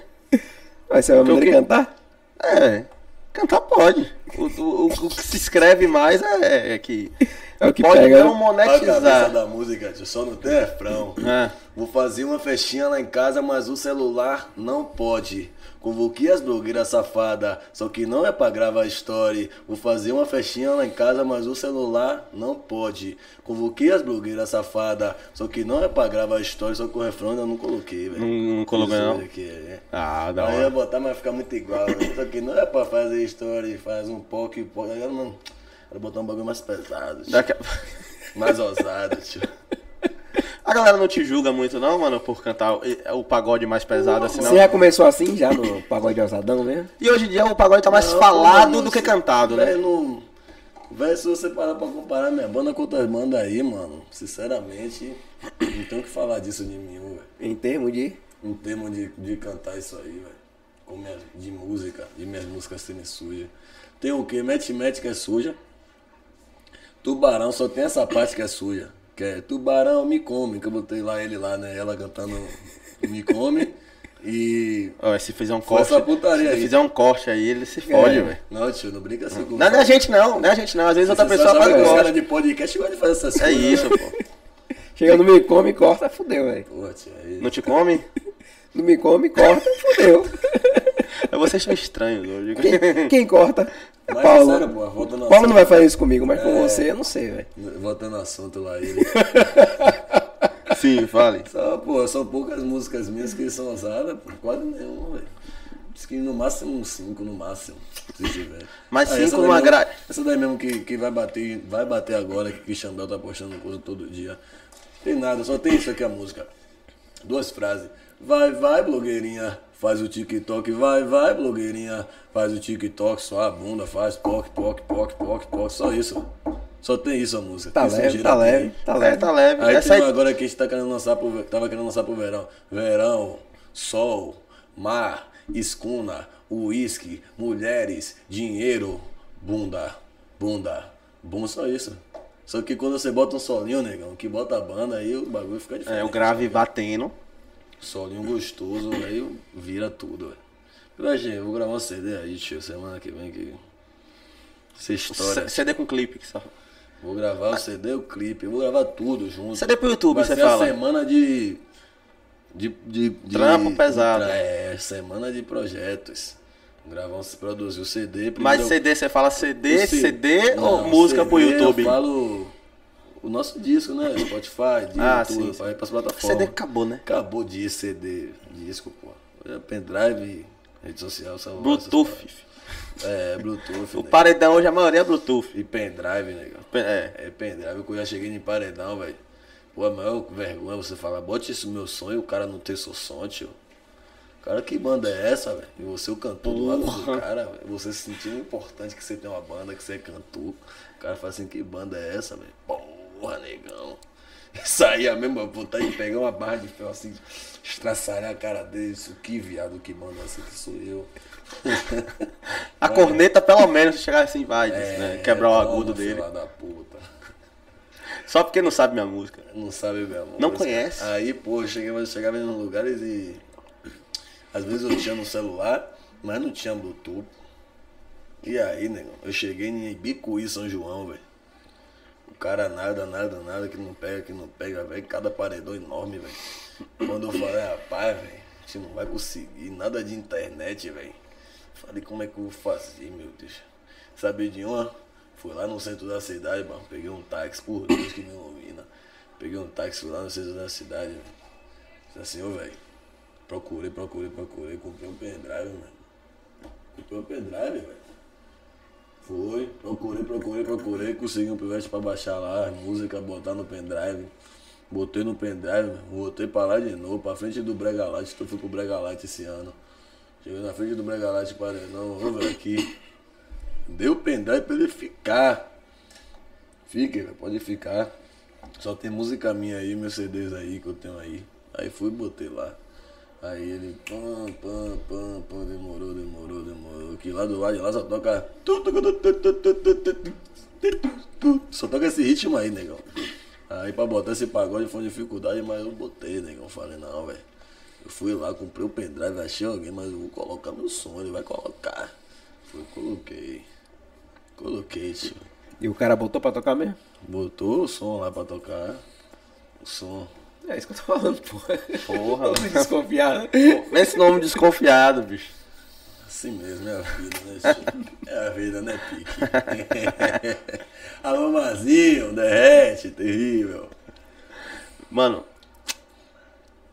Vai o maneira de quê? cantar? É. Cantar pode. O, o- o- o que se escreve mais é, é que. É o que pode pega, não né? Olha a cabeça monetizar. da música, tio, só não tem refrão. É. Vou fazer uma festinha lá em casa, mas o celular não pode. Convoquei as blogueiras safadas, só que não é pra gravar story. Vou fazer uma festinha lá em casa, mas o celular não pode. Convoquei as blogueiras safadas, só que não é pra gravar story, só que o refrão eu não coloquei, velho. Não, não colocou, Fiz não? aqui, é. Ah, da Aí eu ia hora. botar, mas vai ficar muito igual. né? Só que não é pra fazer story, faz um pouco e pouco. Aí eu não. Quero botar um bagulho mais pesado, tio. Daqui a... mais ousado, tio. a galera não te julga muito, não, mano, por cantar o, pagode mais pesado assim, não? Você já começou assim, já no pagode ousadão mesmo? E hoje em dia o pagode tá mais Não, falado mano, do que se- cantado, né? Véi, se você parar pra comparar minha banda com outras bandas aí, mano, sinceramente, não tem o que falar disso de mim, velho. Em termos de. Em termos de, de cantar isso aí, velho. De música, de minhas músicas serem sujas. Tem o quê? Mete Mete que é suja. Tubarão só tem essa parte que é suja. Que é Tubarão me come, que eu botei lá ele lá, né? Ela cantando Me come. E. Ó, se fizer um corte. essa putaria se aí. fizer um corte aí, ele se fode, É. velho. Não, tio, não brinca assim comigo. Não, não é a gente não, não é a gente não. Às vezes outra pessoa faz um os corte. caras de podcast gostam de fazer essas É coisas. né? isso, pô. Chega no me come, corta, fudeu, velho. Pô, tio, aí... Não te come? No me come, corta, fudeu. Vocês são estranhos hoje. Quem, quem corta? É Mas, Paulo. sério, pô, Paulo não vai assunto- fazer isso comigo, mas com É. você eu não sei, velho. Voltando ao assunto lá, ele... Sim, fale. Só, pô, são poucas músicas minhas que são usadas, pô, quase nenhuma, velho. Diz que no máximo uns 5, no máximo, se tiver. Mas Ah, cinco essa daí numa mesmo- gra- Essa daí mesmo que, que vai bater, vai bater agora, que Bell tá postando coisa todo dia. Tem nada, só tem isso aqui a música. Duas frases. Vai, vai, blogueirinha, faz o TikTok. Vai, vai, blogueirinha, faz o TikTok. Só a bunda, faz poc, poc, poc, poc, poc. Só isso. Só tem isso a música. Tá Tem leve, tá leve, tá leve. tá leve. Aí Essa tem aí... agora que a gente tá querendo lançar pro, tava querendo lançar pro verão. Verão, sol, mar, escuna, uísque, mulheres, dinheiro, bunda, bunda, bom só isso. Só que quando você bota um solinho, negão, que bota a banda, aí o bagulho fica diferente. É, o grave batendo. Solinho gostoso, aí vira tudo, velho. Gente, eu vou gravar um CD aí, tio, semana que vem que... Essa história. CD com clipe. que só- Vou gravar o CD, o clipe, eu vou gravar tudo junto. CD pro YouTube, Vai você ser fala. semana de, de, de, de- Trampo pesado. É, semana de projetos. Gravar, produzir o CD. Mas CD, você fala CD, CD ou Não, música CD pro YouTube? Eu falo o nosso disco, né? Spotify, Deezer, Ah, tudo, sim, vai pras plataformas. CD acabou, né? Acabou de CD, disco, pô. É pendrive, rede social, celular. Bluetooth. É, Bluetooth. O né? paredão hoje a maioria é Bluetooth. E pendrive, negão. É. É pendrive, eu já cheguei em paredão, velho. Pô, a maior vergonha é você falar, bote isso no meu sonho o cara não ter seu som, tio. Cara, que banda é essa, velho? E você, o cantor do lado do cara, velho. Você se sentindo importante que você tem uma banda, que você é cantor. O cara fala assim, que banda é essa, velho? Porra, negão. Isso aí é a mesma puta aí, pegar uma barra de ferro assim, estraçalhar a cara dele. Isso, que viado, que banda é essa que sou eu. A corneta, pelo menos, chegar assim, vai, É, né? quebrar o toma, agudo dele. Só porque não sabe minha música. Não sabe mesmo. Não conhece? Aí, pô, eu chegava, chegava em uns lugares e. Às vezes eu tinha no celular, mas não tinha Bluetooth. E aí, negão, eu cheguei em Ibicuí, São João, velho. Cara nada, nada, nada, que não pega, que não pega, velho. Cada paredão enorme, velho. Quando eu falei, rapaz, velho, a gente não vai conseguir nada de internet, velho. Falei, como é que eu vou fazer, meu Deus? Sabe de uma? Fui lá no centro da cidade, mano. Peguei um táxi, por Deus que me ilumina. Peguei um táxi, fui lá no centro da cidade, velho. Disse assim, ô, velho. Procurei, procurei, procurei. Comprei um pendrive, mano. Comprei um pendrive, velho. Foi, procurei, procurei, procurei. Consegui um pivete pra baixar lá, música, botar no pendrive. Botei no pendrive, voltei pra lá de novo, pra frente do Brega Light. Eu fui pro Brega Light esse ano. Cheguei na frente do Brega Light, parei, não, ô, velho, aqui. Deu o pendrive pra ele ficar. Fique, pode ficar. Só tem música minha aí, meus CDs aí que eu tenho aí. Aí fui e botei lá. Aí ele, pam, pam, pam, pam, demorou, demorou, demorou. Que lá do lado de lá só toca. Só toca esse ritmo aí, negão. Aí pra botar esse pagode foi uma dificuldade, mas eu botei, negão. Falei, não, velho. Eu fui lá, comprei o pendrive, achei alguém, mas eu vou colocar meu som, ele vai colocar. Fui, coloquei. Coloquei, tio. E o cara botou pra tocar mesmo? Botou o som lá pra tocar. O som. É isso que eu tô falando, porra. Porra, Todo desconfiado. Esse nome desconfiado, bicho. Assim mesmo, é a vida, né, tio? É a vida, né, Pique? Alô, Mazinho, derrete, terrível. Mano.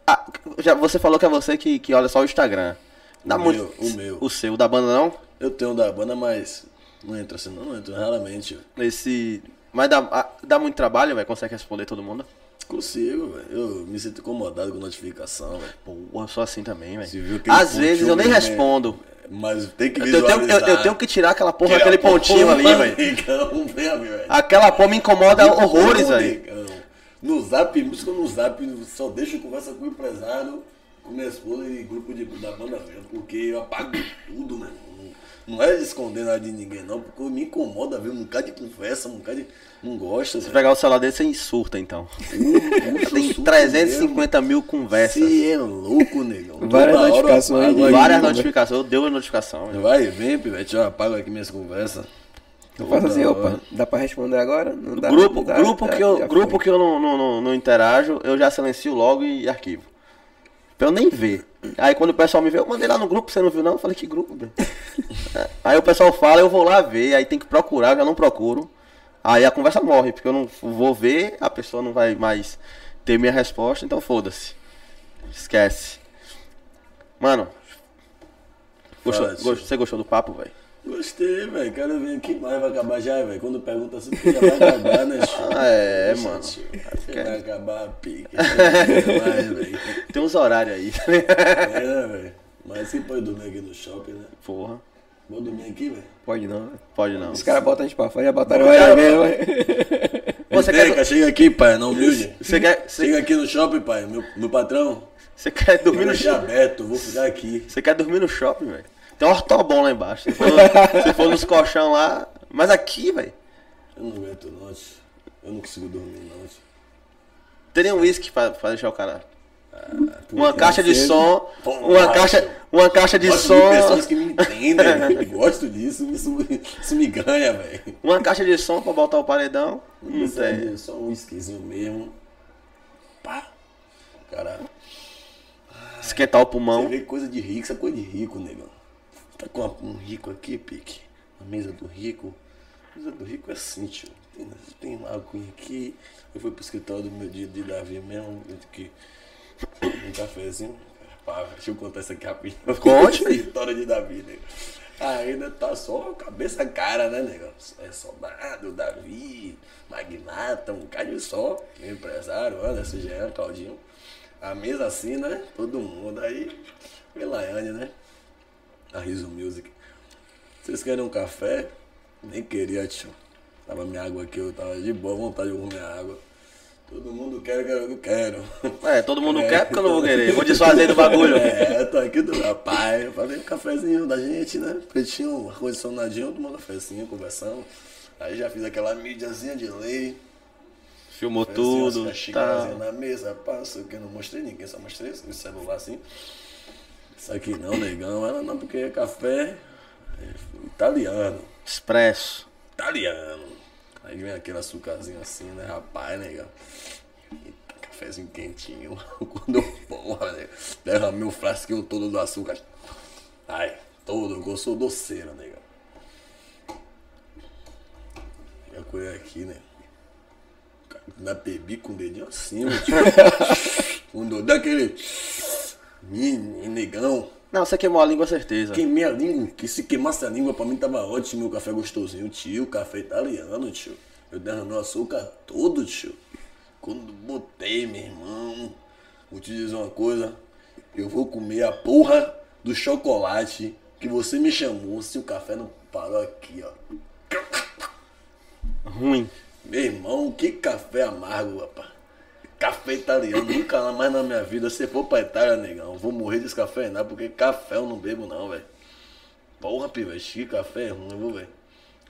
ah, já, você falou que é você que, que olha só o Instagram. Dá O muito. meu, o meu. O seu, da banda não? Eu tenho um da banda, mas não entra assim, não, não entra raramente. Esse. Mas dá, ah, dá muito trabalho, velho? Consegue responder todo mundo? Consigo, velho. Eu me sinto incomodado com notificação, velho. Porra, eu sou assim também, velho. Às vezes eu nem né? respondo. Mas tem que Eu tenho, eu- eu tenho que tirar aquela porra, Aquela aquele pontinho ali, velho. velho. Aquela porra me incomoda horrores, velho. No zap, música no zap, só deixo conversa com o empresário, com minha esposa e grupo de, da banda mesmo, porque eu apago tudo, né? Não, é de esconder nada de ninguém, não, porque me incomoda ver um bocado de conversa, um bocado de. Não gosta, Se velho. pegar o celular dele, você insurta, então. Tem Surto 350 mil conversas. Você é louco, negão. Várias Toda hora notificações apago de- aqui. Várias notificações, eu dei a notificação. Vai, vem, pivete, eu apago aqui minhas conversas. Eu faço assim, opa, hora. dá pra responder agora? Não dá, grupo não dá, grupo, tá, que eu, grupo que eu não, não, não, não interajo, eu já silencio logo e arquivo. Pra eu nem ver. Aí quando o pessoal me vê, eu mandei lá no grupo, você não viu não? Eu falei, que grupo, velho? É. Aí o pessoal fala, eu vou lá ver, aí tem que procurar, eu não procuro. Aí a conversa morre, porque eu não vou ver, a pessoa não vai mais ter minha resposta, então foda-se. Esquece. Mano, gostou, Fala, tio. gost- você gostou do papo, velho? Gostei, velho. Quero ver que mais vai acabar já, velho. Quando pergunta assim, porque já vai acabar, né? Ah, é, Poxa, mano. tio, Acho que vai acabar a pique. mais, velho. Tem uns horários aí. É, velho. Mas você pode dormir aqui no shopping, né? Porra, Vou dormir aqui, velho. Pode não, pode não. Os caras botam a gente pra fora, já botaram Cara, várias vezes, mas- Você quer, Teca, chega aqui, pai, não humilde. você quer, você, Chega aqui no shopping, pai. Meu, meu patrão, você quer dormir no shopping? aberto, eu vou ficar aqui. Você quer dormir no shopping, velho? Tem um ortobom lá embaixo. Se for, se for nos colchão lá. Mas aqui, velho. Eu não aguento, tio. Eu não consigo dormir, não, tio. Teria um uísque pra, pra deixar o cara. Porque Uma caixa de som. Pô, Uma caixa, uma caixa de Gosto som. de pessoas que me entendem. Gosto disso, isso, isso me ganha, velho. Uma caixa de som pra botar o paredão. Não tem. é Só um whiskyzinho mesmo. Pá. Cara, Esquentar o você pulmão. vê coisa de rico, isso é coisa de rico, negão. Tá com um rico aqui, pique. A mesa do rico. A mesa do rico é assim, tio. Tem, tem uma aguinha aqui. Eu fui pro escritório do meu dia de Davi mesmo. que um cafezinho. Pá, deixa eu contar isso aqui rapidinho. Conte, escritório de Davi, nego. Ainda tá só cabeça cara, né, negão? É soldado, Davi, magnata, um cara só. Empresário, Anderson, Jean, Claudinho. A mesa assim, né? Todo mundo. Aí, Melaiane, né? A Riso Music. Vocês querem um café? Nem queria, tio. Tava minha água aqui, eu tava de boa vontade de comer minha água. Todo mundo quer, eu quero, eu quero. É, todo mundo quer porque eu não vou querer. Vou desfazer do bagulho. É, eu tô aqui do meu pai. Eu falei um cafezinho da gente, né? Pretinho, ar-condicionadinho, tomando um cafezinho, conversando. Aí já fiz aquela mídiazinha de lei. Filmou Cafezinho, tudo. assim, a Tá. na mesa, pá, não sei o que, não mostrei ninguém, só mostrei o celular assim. Isso aqui não, negão, ela não, porque é café é italiano. Expresso. Italiano. Aí vem aquele açúcarzinho assim, né, rapaz, negão. Eita, cafezinho quentinho. Quando eu, porra, né, derramei o frasquinho todo do açúcar. Ai, todo, eu sou doceiro, negão. A colher aqui, né. Na bebi com o dedinho assim, meu tio. Quando eu dei Ih, negão. Não, você queimou a língua, certeza. Queimei a língua, que se queimasse a língua pra mim tava ótimo, o café gostosinho, tio, café italiano, tio. Eu derramei o açúcar todo, tio. Quando botei, meu irmão, vou te dizer uma coisa, eu vou comer a porra do chocolate que você me chamou se o café não parou aqui, ó. Ruim. Meu irmão, que café amargo, rapaz. Café italiano, nunca mais na minha vida. Se for pra Itália, negão, eu vou morrer descafeinado, porque café eu não bebo, não, velho. Porra, pivete, que café é ruim, viu, velho?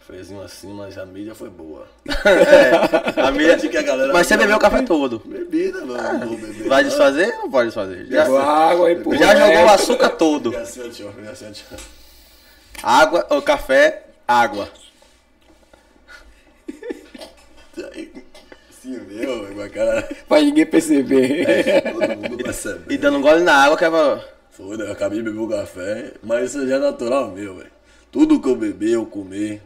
Fezinho assim, mas a mídia foi boa. É, a minha... Acho que a galera- Mas você bebeu o café todo. Bebida, mano. Vou beber. Vai desfazer ou não pode desfazer? Já, Pegou água e pô. já jogou o açúcar todo. Assim, assim. Água, ou café, água. Aí, Sim, meu, com a cara. Pra ninguém perceber. Todo mundo percebe. E dando um gole na água que é. Foda, eu acabei de beber o café, mas isso já é natural meu, velho. Tudo que eu beber, eu comer,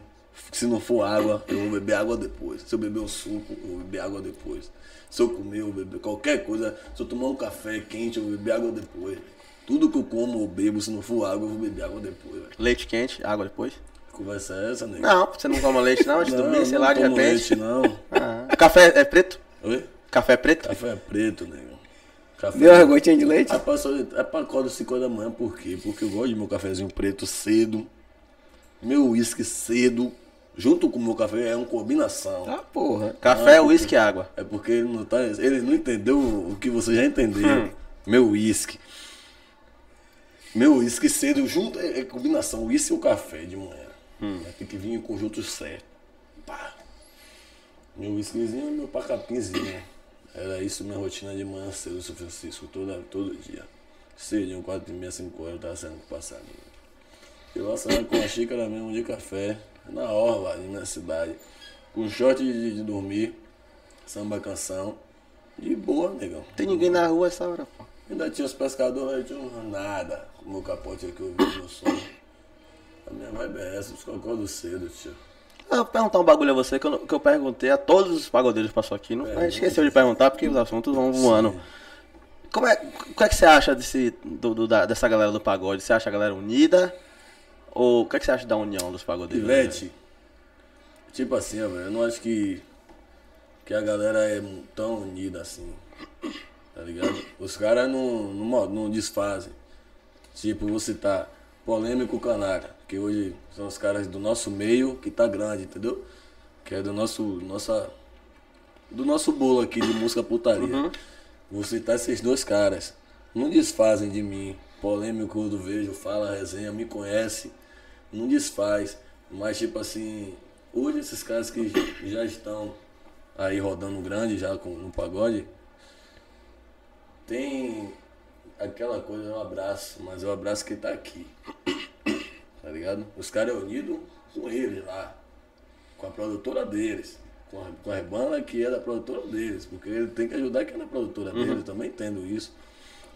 se não for água, eu vou beber água depois. Se eu beber um suco, eu vou beber água depois. Se eu comer, eu vou beber qualquer coisa. Se eu tomar um café quente, eu vou beber água depois. Tudo que eu como ou bebo, se não for água, eu vou beber água depois, velho. Leite quente, água depois? Conversa é essa, nego? Não, você não toma leite não antes de dormir, sei lá, de repente. leite, não. Ah, Café é preto? Oi? Café é preto? Café é preto, nego. Café Deu uma gotinha de leite? É pra, só- é pra acordar 5 horas da manhã, por quê? Porque eu gosto de meu cafezinho preto cedo, meu uísque cedo, junto com o meu café é uma combinação. Ah, porra. Café, Ah, uísque e água. É porque ele não, tá, ele não entendeu o que você já entendeu. Hum. Meu uísque. Meu uísque cedo junto é, é combinação, uísque e o café de manhã. Hum. Tem que vir em conjunto certo. Pá. Meu uísquezinho e meu pacapinzinho. Era isso minha rotina de manhã cedo, São Francisco, toda, todo dia. Cedinho, 4 e meia, 5 horas, eu tava saindo com o passarinho. Eu lá saía com uma xícara mesmo de café, na orla, ali na cidade. Com short de, de dormir, samba canção. De boa, negão. Tem ninguém na rua essa hora, pô. Ainda tinha os pescadores, aí tinha um nada. O meu capote aqui, eu vi no som. A minha vibe é essa, eu acordo cedo, tio. Ah, Eu vou perguntar um bagulho a você que eu, que eu perguntei a todos os pagodeiros que passou aqui. Não, a gente esqueceu de perguntar porque os assuntos vão voando. Como é, o que é que você acha desse, do- do- da- dessa galera do pagode? Você acha a galera unida? Ou o que é que você acha da união dos pagodeiros? Ivete, tipo assim, velho, eu não acho que, que a galera é tão unida assim, tá ligado? Os caras não, não, não desfazem. Tipo, vou citar Polêmico Canário, que hoje são os caras do nosso meio que tá grande, entendeu? Que é do nosso, nossa, do nosso bolo aqui de música putaria. Vou citar esses dois caras. Não desfazem de mim. Polêmico quando vejo, fala resenha, me conhece. Não desfaz. Mas tipo assim, hoje esses caras que já estão aí rodando grande já com, no pagode, tem aquela coisa, um abraço, mas é o abraço que tá aqui. Tá ligado? Os caras é unido com eles lá. Com a produtora deles. Com a, com a banda que é da produtora deles. Porque ele tem que ajudar quem é da produtora dele. Eu também entendo isso.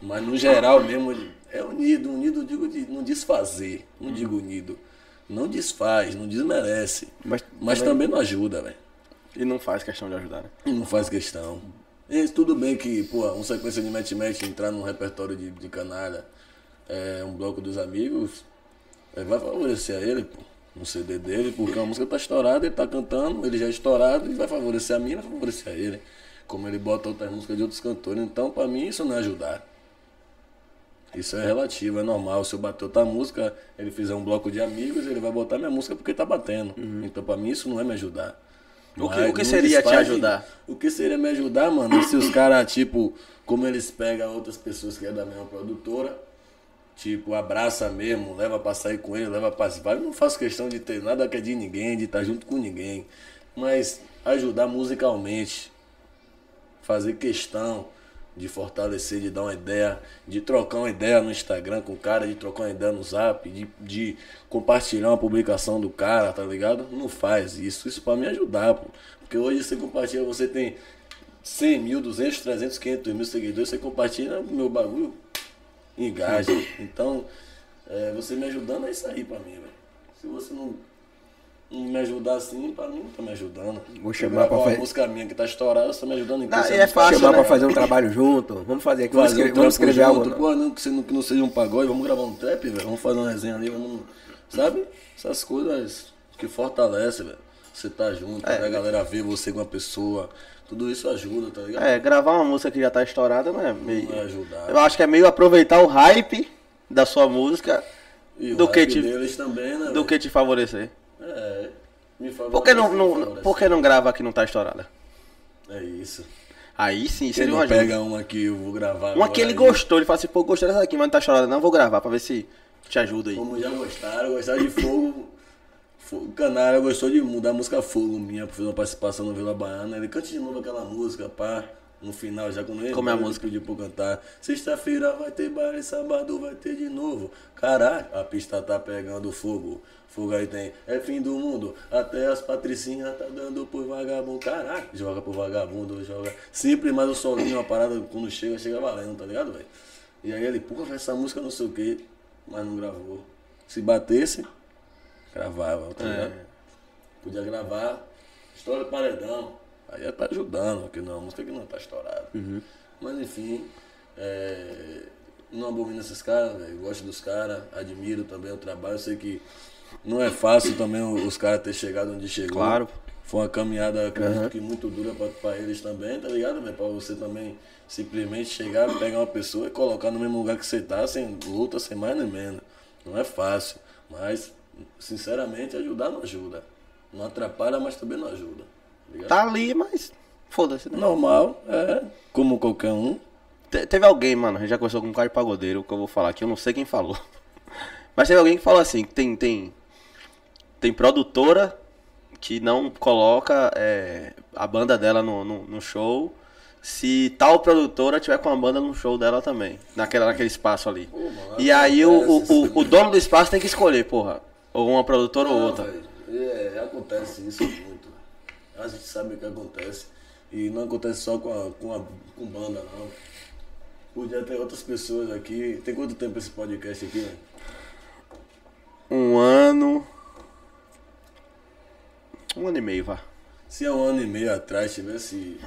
Mas no geral mesmo, é unido. Unido eu digo de não desfazer. Não digo unido. Não desfaz, não desmerece. Mas Mas também não ajuda, velho. E não faz questão de ajudar, né? E não faz questão. E tudo bem que, pô, uma sequência de match-match entrar num repertório de, de canalha, é, um bloco dos amigos, é, vai favorecer a ele, pô, no CD dele, porque a música tá estourada, ele tá cantando, ele já é estourado, e vai favorecer a mim, vai favorecer a ele. Como ele bota outras músicas de outros cantores. Então, pra mim, isso não é ajudar. Isso é relativo, é normal. Se eu bater outra música, ele fizer um bloco de amigos, ele vai botar minha música porque tá batendo. Então, pra mim, isso não é me ajudar. O que- o que seria te ajudar? O que seria me ajudar, mano? Se os caras, tipo, como eles pegam outras pessoas que é da mesma produtora, tipo, abraça mesmo, leva pra sair com ele, leva pra vai. Eu não faço questão de ter nada que é de ninguém, de estar junto com ninguém. Mas ajudar musicalmente. Fazer questão de fortalecer, de dar uma ideia, de trocar uma ideia no Instagram com o cara, de trocar uma ideia no zap, de, de compartilhar uma publicação do cara, tá ligado? Não faz isso. Isso pra me ajudar, pô. Porque hoje você compartilha, você tem 100 mil, 200, 300, 500 mil seguidores, você compartilha meu bagulho, engaja. Então, é, você me ajudando é isso aí pra mim, velho. Se você não, não me ajudar assim, pra mim não tá me ajudando. Vou chamar gravar pra uma fazer- música minha que tá estourada, você tá me ajudando em Não, é fácil, chamar né? pra fazer um trabalho junto. Vamos fazer aqui. Vamos Fazer escrever, um vamos trampo escrever algo. junto, não. pô, não que, você não, que não seja um pagode, vamos gravar um trap, velho. Vamos fazer uma resenha ali, vamos. Sabe? Essas coisas que fortalecem, velho. Você tá junto, É. a galera ver você com uma pessoa. Tudo isso ajuda, tá ligado? É, gravar uma música que já tá estourada, não é meio. Vai ajudar. Eu acho que é meio aproveitar o hype da sua música E o do que hype te- deles também, né? do velho? que te favorecer. É. Me Por que não, favorece, não, favorece. por que não grava que não tá estourada? É isso. Aí sim, Você seria não uma ajuda. pega uma que eu vou gravar. Uma que ele aí. gostou, ele fala assim, pô, gostei dessa daqui, mas não tá estourada, não, vou gravar pra ver se te ajuda aí. Como já gostaram, gostaram de fogo. O Canário gostou de mudar a música Fogo minha, fazer uma participação no Vila Baiana. Ele cante de novo aquela música, pá. No final, já quando ele Como é a ele música? pediu pra cantar. Sexta-feira vai ter baile, sábado vai ter de novo. Caralho, a pista tá pegando fogo. Fogo aí tem, é fim do mundo. Até as patricinhas tá dando por vagabundo. Caralho, joga por vagabundo, joga. Simples, mas o solinho, uma parada, quando chega, chega valendo, tá ligado, velho? E aí ele, porra, essa música não sei o que, mas não gravou. Se batesse, gravava, tá ligado? Podia gravar, história do paredão. Aí é tá ajudando, porque não, é uma música que não tá estourada. Mas enfim, é, não abomino esses caras, velho. Gosto dos caras, admiro também o trabalho. Sei que não é fácil também os caras ter chegado onde chegou. Claro. Foi uma caminhada, acredito que muito dura pra, pra eles também, tá ligado, velho? Pra você também simplesmente chegar, pegar uma pessoa e colocar no mesmo lugar que você tá, sem luta, sem mais nem menos. Não é fácil. Mas, sinceramente, ajudar não ajuda. Não atrapalha, mas também não ajuda. tá? Tá ali, mas foda-se, né? Normal, é. Como qualquer um. Te- Teve alguém, mano, a gente já conversou com um cara de pagodeiro, que eu vou falar aqui, eu não sei quem falou. Mas teve alguém que falou assim, que tem, tem, tem produtora que não coloca é, a banda dela no, no, no show se tal produtora tiver com a banda no show dela também, naquela, naquele espaço ali. mano, e aí o, o, acontece o, isso o dono do espaço tem que escolher, porra, ou uma produtora ou Não, outra. velho, É, acontece isso muito. A gente sabe o que acontece. E não acontece só com, a, com, a, com banda, não. Podia ter outras pessoas aqui. Tem quanto tempo esse podcast aqui, velho? Um ano... Um ano e meio, vá. Se há um ano e meio atrás tivesse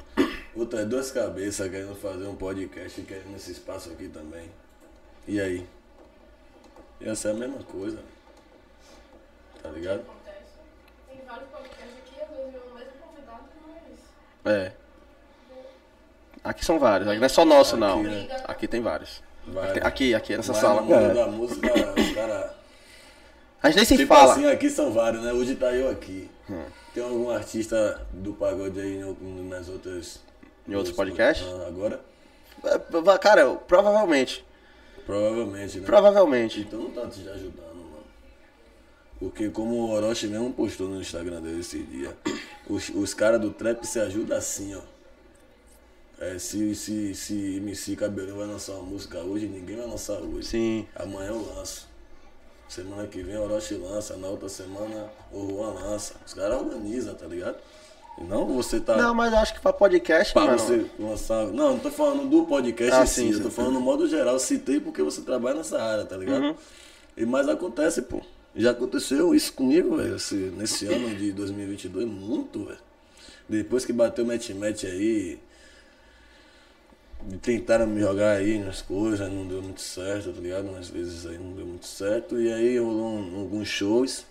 outras duas cabeças querendo fazer um podcast e querendo esse espaço aqui também. E aí? Ia ser a mesma coisa. Tá ligado? Tem vários podcasts aqui, às vezes é o mesmo convidado, mas. É. Aqui são vários, aqui não é só nosso não. Aqui, né? Aqui tem vários. Vários. Aqui, aqui nessa Mas sala. no mundo da música, os caras. A gente nem se Tipo fala. assim, aqui são vários, né? Hoje tá eu aqui. Hum. Tem algum artista do pagode aí nas outras. Em outros podcasts? Ah, Agora? É, Cara, eu- provavelmente. Provavelmente, né? Provavelmente. Então não tá te ajudando. Porque como o Orochi mesmo postou no Instagram dele esse dia, os, os caras do trap se ajudam assim, ó. É, se, se, se MC Cabelão vai lançar uma música hoje, ninguém vai lançar hoje. Sim. Amanhã eu lanço. Semana que vem o Orochi lança, na outra semana o Juan lança. Os caras organizam, tá ligado? E não você tá. Não, mas eu acho que pra podcast, Pra mano. você lançar. Não, não tô falando do podcast Ah, em si, sim, eu tô sim. falando no modo geral. Citei porque você trabalha nessa área, tá ligado? Uhum. E mas acontece, pô. Já aconteceu isso comigo, velho, esse- nesse ano de 2022, muito, velho. Depois que bateu o match-match aí, tentaram me jogar aí nas coisas, não deu muito certo, tá ligado? Umas vezes aí não deu muito certo. E aí rolou um- alguns shows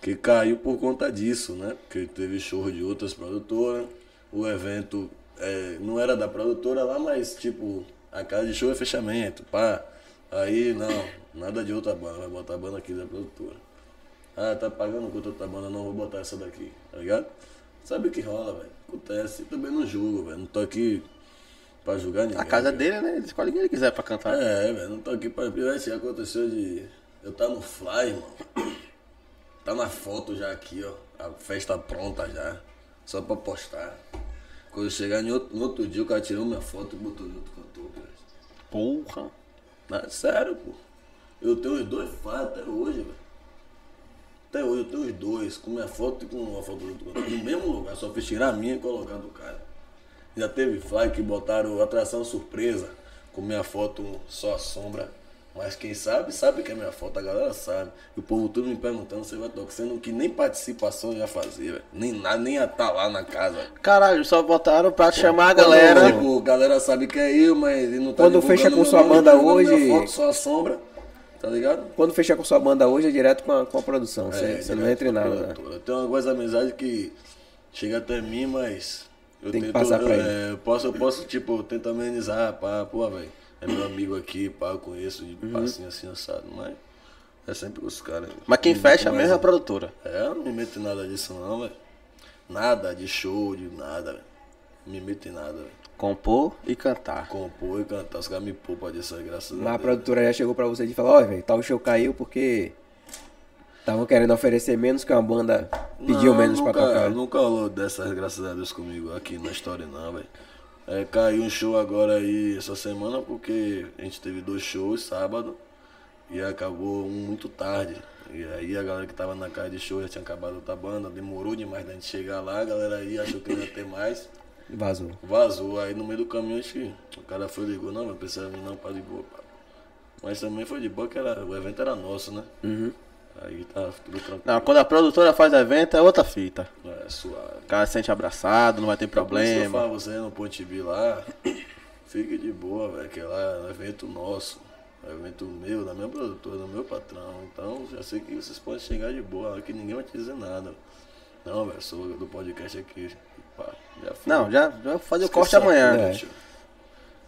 que caiu por conta disso, né? Porque teve show de outras produtoras. O evento é, não era da produtora lá, mas tipo, a casa de show é fechamento, pá. Aí não, nada de outra banda, vai botar a banda aqui da produtora. Ah, tá pagando com outra banda, não vou botar essa daqui, tá ligado? Sabe o que rola, velho? Acontece. Também não julgo, velho. Não tô aqui pra julgar ninguém. A casa velho. dele, né? Ele escolhe quem ele quiser pra cantar. É, velho, não tô aqui pra. Isso aconteceu de. Eu tá no fly, mano. Tá na foto já aqui, ó. A festa pronta já. Só pra postar. Quando eu chegar no outro, dia, o cara tirou minha foto e botou em outro cantor, velho. Porra. Ah, sério, pô. Eu tenho os dois fly até hoje, velho. Até hoje eu tenho os dois, com minha foto e com uma foto do. No mesmo lugar, só fiz tirar a minha e colocar do cara. Já teve fly que botaram atração surpresa, com minha foto só a sombra. Mas quem sabe, sabe que é minha foto, a galera sabe. E o povo tudo me perguntando se vai tocar, sendo que nem participação eu ia fazer, velho. Nem nada, nem ia estar lá na casa. Caralho, só botaram pra chamar a galera. Tipo, a galera sabe que é eu, mas ele não tá Quando fecha com sua nome, banda divulgando hoje- foto, só a sombra, tá ligado? Quando fechar com sua banda hoje é direto com a, com a produção. Você, É, não entra em nada, né? produtora. Tem algumas amizades que chega até mim, mas. Eu Tem que tento, passar pra eu, ele. é, eu posso, eu posso, tipo, tentar amenizar, pá, pô, velho. É meu amigo aqui, pá, eu conheço de Uhum. passinho assim, assado, mas. É sempre os caras. Mas quem fecha mesmo é a produtora. É, eu não me meto em nada disso não, velho. Nada de show, de nada, velho. Não me meto em nada, velho. Compor e cantar. Compor e cantar, os caras me poupam disso aí, graças Mas a a Deus. produtora já chegou pra você e falou, ó, velho, tal show caiu porque Estavam querendo oferecer menos que uma banda pediu Não, menos nunca, pra tocar. Nunca rolou dessas, graças a Deus, comigo aqui na história, não, velho. É, caiu um show agora aí essa semana porque a gente teve dois shows sábado e acabou um muito tarde. E aí a galera que tava na casa de show já tinha acabado outra banda, demorou demais da gente chegar lá, a galera aí achou que não ia ter mais, Vazou. vazou. Aí no meio do caminho acho que o cara foi e ligou, não, vai precisar vir não, para de boa, pá. Mas também foi de boa que era, o evento era nosso, né? Uhum. Aí tava tudo tranquilo. Não, quando a produtora faz evento é outra fita. É, suave. O cara se sente abraçado, não vai ter isso que eu problema. você no Ponte B lá, fique de boa, velho, que lá é um evento nosso. É um evento meu, da minha produtora, do meu patrão. Então, já sei que vocês podem chegar de boa, que ninguém vai te dizer nada. Não, velho, sou do podcast aqui. Pá, já fui. Não, já, já vou fazer o corte amanhã. É. tio.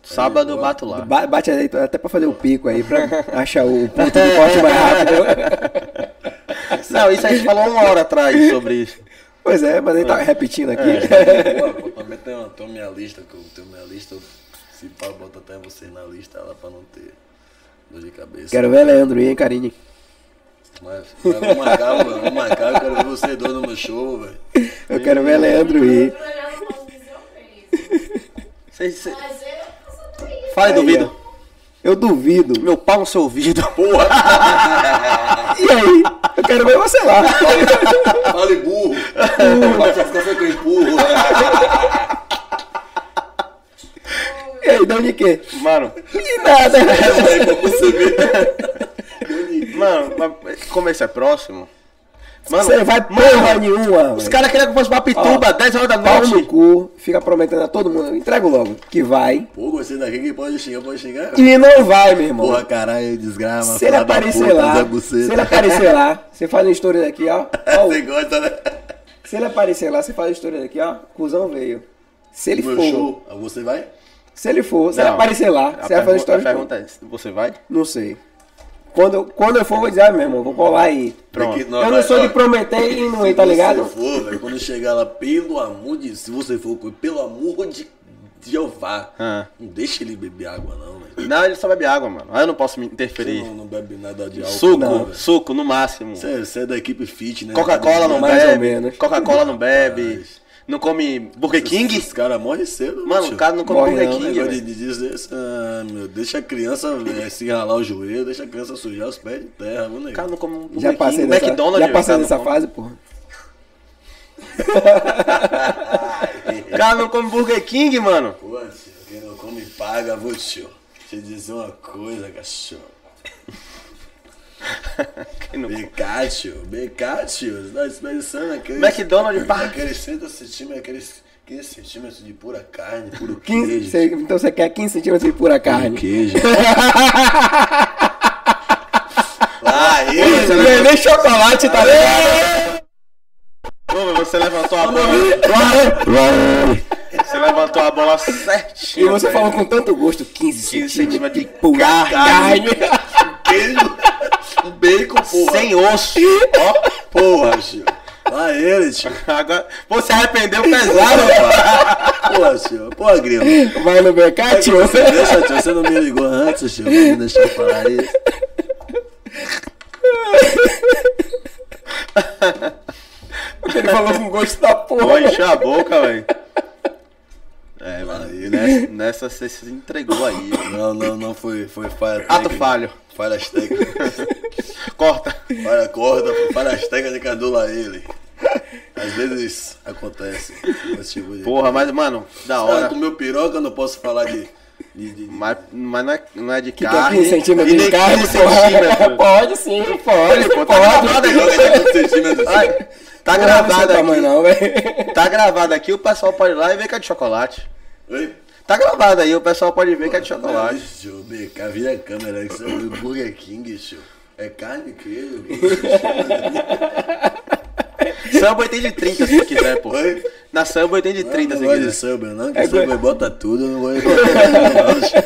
Sábado bato lá. Ba- Bate aí até pra fazer o pico aí, pra achar o ponto do corte mais rápido. Não, isso a gente falou uma hora atrás sobre isso. Pois é, mas ele tá repetindo aqui. Pô, também tem uma, tem minha lista, que eu tenho minha lista. Se pá, bota até vocês na lista lá pra não ter dor de cabeça. Quero ver Leandro aí, hein, Karine? Mas, mas vou marcar, mano, vou marcar, eu quero ver vocês dois no meu show, velho. Eu quero ver Leandro aí. Eu não posso dizer o mesmo. Cês- cê- Mas eu posso saber isso. Fale, Aí, duvido. Eu duvido. Meu pau no seu ouvido. E aí? Eu quero ver você lá. Fale burro. Vai ficar sem que eu empurro. E aí, de quê? Mano, E nada. Mano, como esse é próximo. Mano, Você vai porra nenhuma. os caras queriam que eu fosse pra Pituba, 10 horas da Pau no noite. cu, fica prometendo a todo mundo. Entrego logo. Que vai. Pô, você daqui que pode xingar, pode xingar. E não vai, meu irmão. Porra, caralho, desgrama. se ele aparecer puta, lá, se ele aparecer lá, você faz uma história daqui, ó. ó, Você gosta, né? se ele aparecer lá, você faz a história daqui, ó. Cusão veio. Se ele Meu for, show, Ah, você vai? se ele for, se Não. ele aparecer lá, você vai fazer a pergunta, a história. pergunta é: você vai? Não sei. Quando, eu- quando eu for, vou dizer, ah, meu irmão, vou colar aí. Pronto. Daqui- eu não sou de prometer e não ir, tá ligado? Se for, velho, quando chegar lá, pelo amor de se você for, pelo amor de Jeová, Ah. não deixa ele beber água, não, velho. Não, ele só bebe água, mano. Aí eu não posso me Você interferir. não, não bebe nada de álcool, Suco, não, velho. suco no máximo. Você, é- é da equipe fit, né? Coca-Cola não ou bebe. Coca-Cola não bebe. Não come Burger King. Os caras morrem cedo, Mano, tio. o cara não come Morre Burger não, King, Negócio de, de dizer, assim, ah, meu, deixa a criança eh, se ralar o joelho, deixa a criança sujar os pés de terra, viu, O cara não come Burger Já passei King. dessa, McDonald's. já o passei cara não dessa come. fase, porra. O cara não come Burger King, mano. Pô, tio, quem não come paga, vou, tio. Deixa eu dizer uma coisa, cachorro. Não come? BK, tio, BK, tio. Você tá dispensando aquele... McDonald's, pá. Aquele 100 centímetros, aqueles 15 centímetros de pura carne, puro 15, queijo. você- então você quer 15 centímetros de pura carne. Queijo. ah, Não ele... é nem chocolate, tá ligado? Ô, Você levantou a bola. Você levantou a bola certinho. E você velho. falou com tanto gosto, 15 15 centímetros centímetros de pura carne. queijo. Um bacon, porra. Sem osso. Ó. Porra, tio. Lá ele, tio. Agora, você arrependeu pesado, pô. Porra, tio. Porra, grilo. Vai no BK, tio. Deixa, tio. Você não me ligou antes, tio. Pra me deixar eu falar isso. Ele falou com gosto da porra. Pô, encheu a boca, velho. É, mano. Nessa, nessa você se entregou aí. Não, não, não foi, foi falha Ato falho. Falhas técnicas. Corta. Falha corda, falhas técnicas lá ele. Às vezes acontece. Esse tipo de... Porra, mas, mano, da Ah, hora. com meu piroca eu não posso falar de. de, de- Mas, mas não, é, não é de Que carne. tem 15 centímetros de carne, 15 porra. Pode sim, pode, tá pode. gravado aqui. Piroca de 15 centímetros. Ai, Tá Não é do gravado aqui. não. Tá gravado aqui, o pessoal pode ir lá e ver que é de chocolate. Oi? Tá gravado aí, o pessoal pode ver que é de chocolate. Eu ver, cá, vira a câmera, que isso é do Burger King, tio. É carne, queijo. Subway tem de 30 se quiser, pô. Oi? Na Subway tem de 30 não se gosto de quiser. Subway, não, que É go- bota tudo, eu não vou não, tio.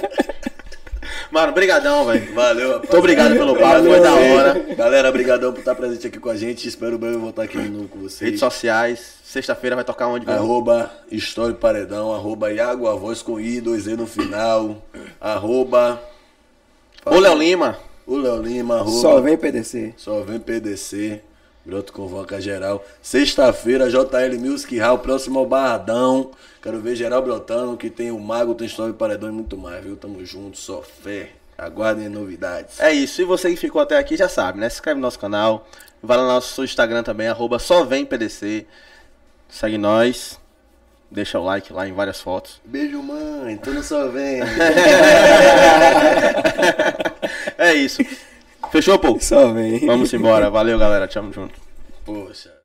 Mano, brigadão, velho. Valeu, rapaz. Muito obrigado pelo papo, foi da hora. Galera, obrigadão por estar presente aqui com a gente. Espero breve voltar aqui de novo com vocês. Redes sociais, sexta-feira vai tocar onde? Arroba História e Paredão, arroba Iago, a voz com I, dois E no final. Arroba. Ô, Léo Lima. o Léo Lima, arroba. Só vem PDC. Só vem PDC. Broto convoca geral. Sexta-feira, JL Music Hall, próximo ao Barradão. Quero ver geral brotando, que tem o Mago, tem História e Paredão e muito mais, viu? Tamo junto, só fé. Aguardem novidades. É isso. E você que ficou até aqui já sabe, né? Se inscreve no nosso canal. Vai lá no nosso Instagram também, arroba só vem PDC. Segue nós. Deixa o like lá em várias fotos. Beijo, mãe. Tu não só vem. é isso. Fechou, pô? Só vem. Vamos embora. Valeu, galera. Tamo junto. Poxa.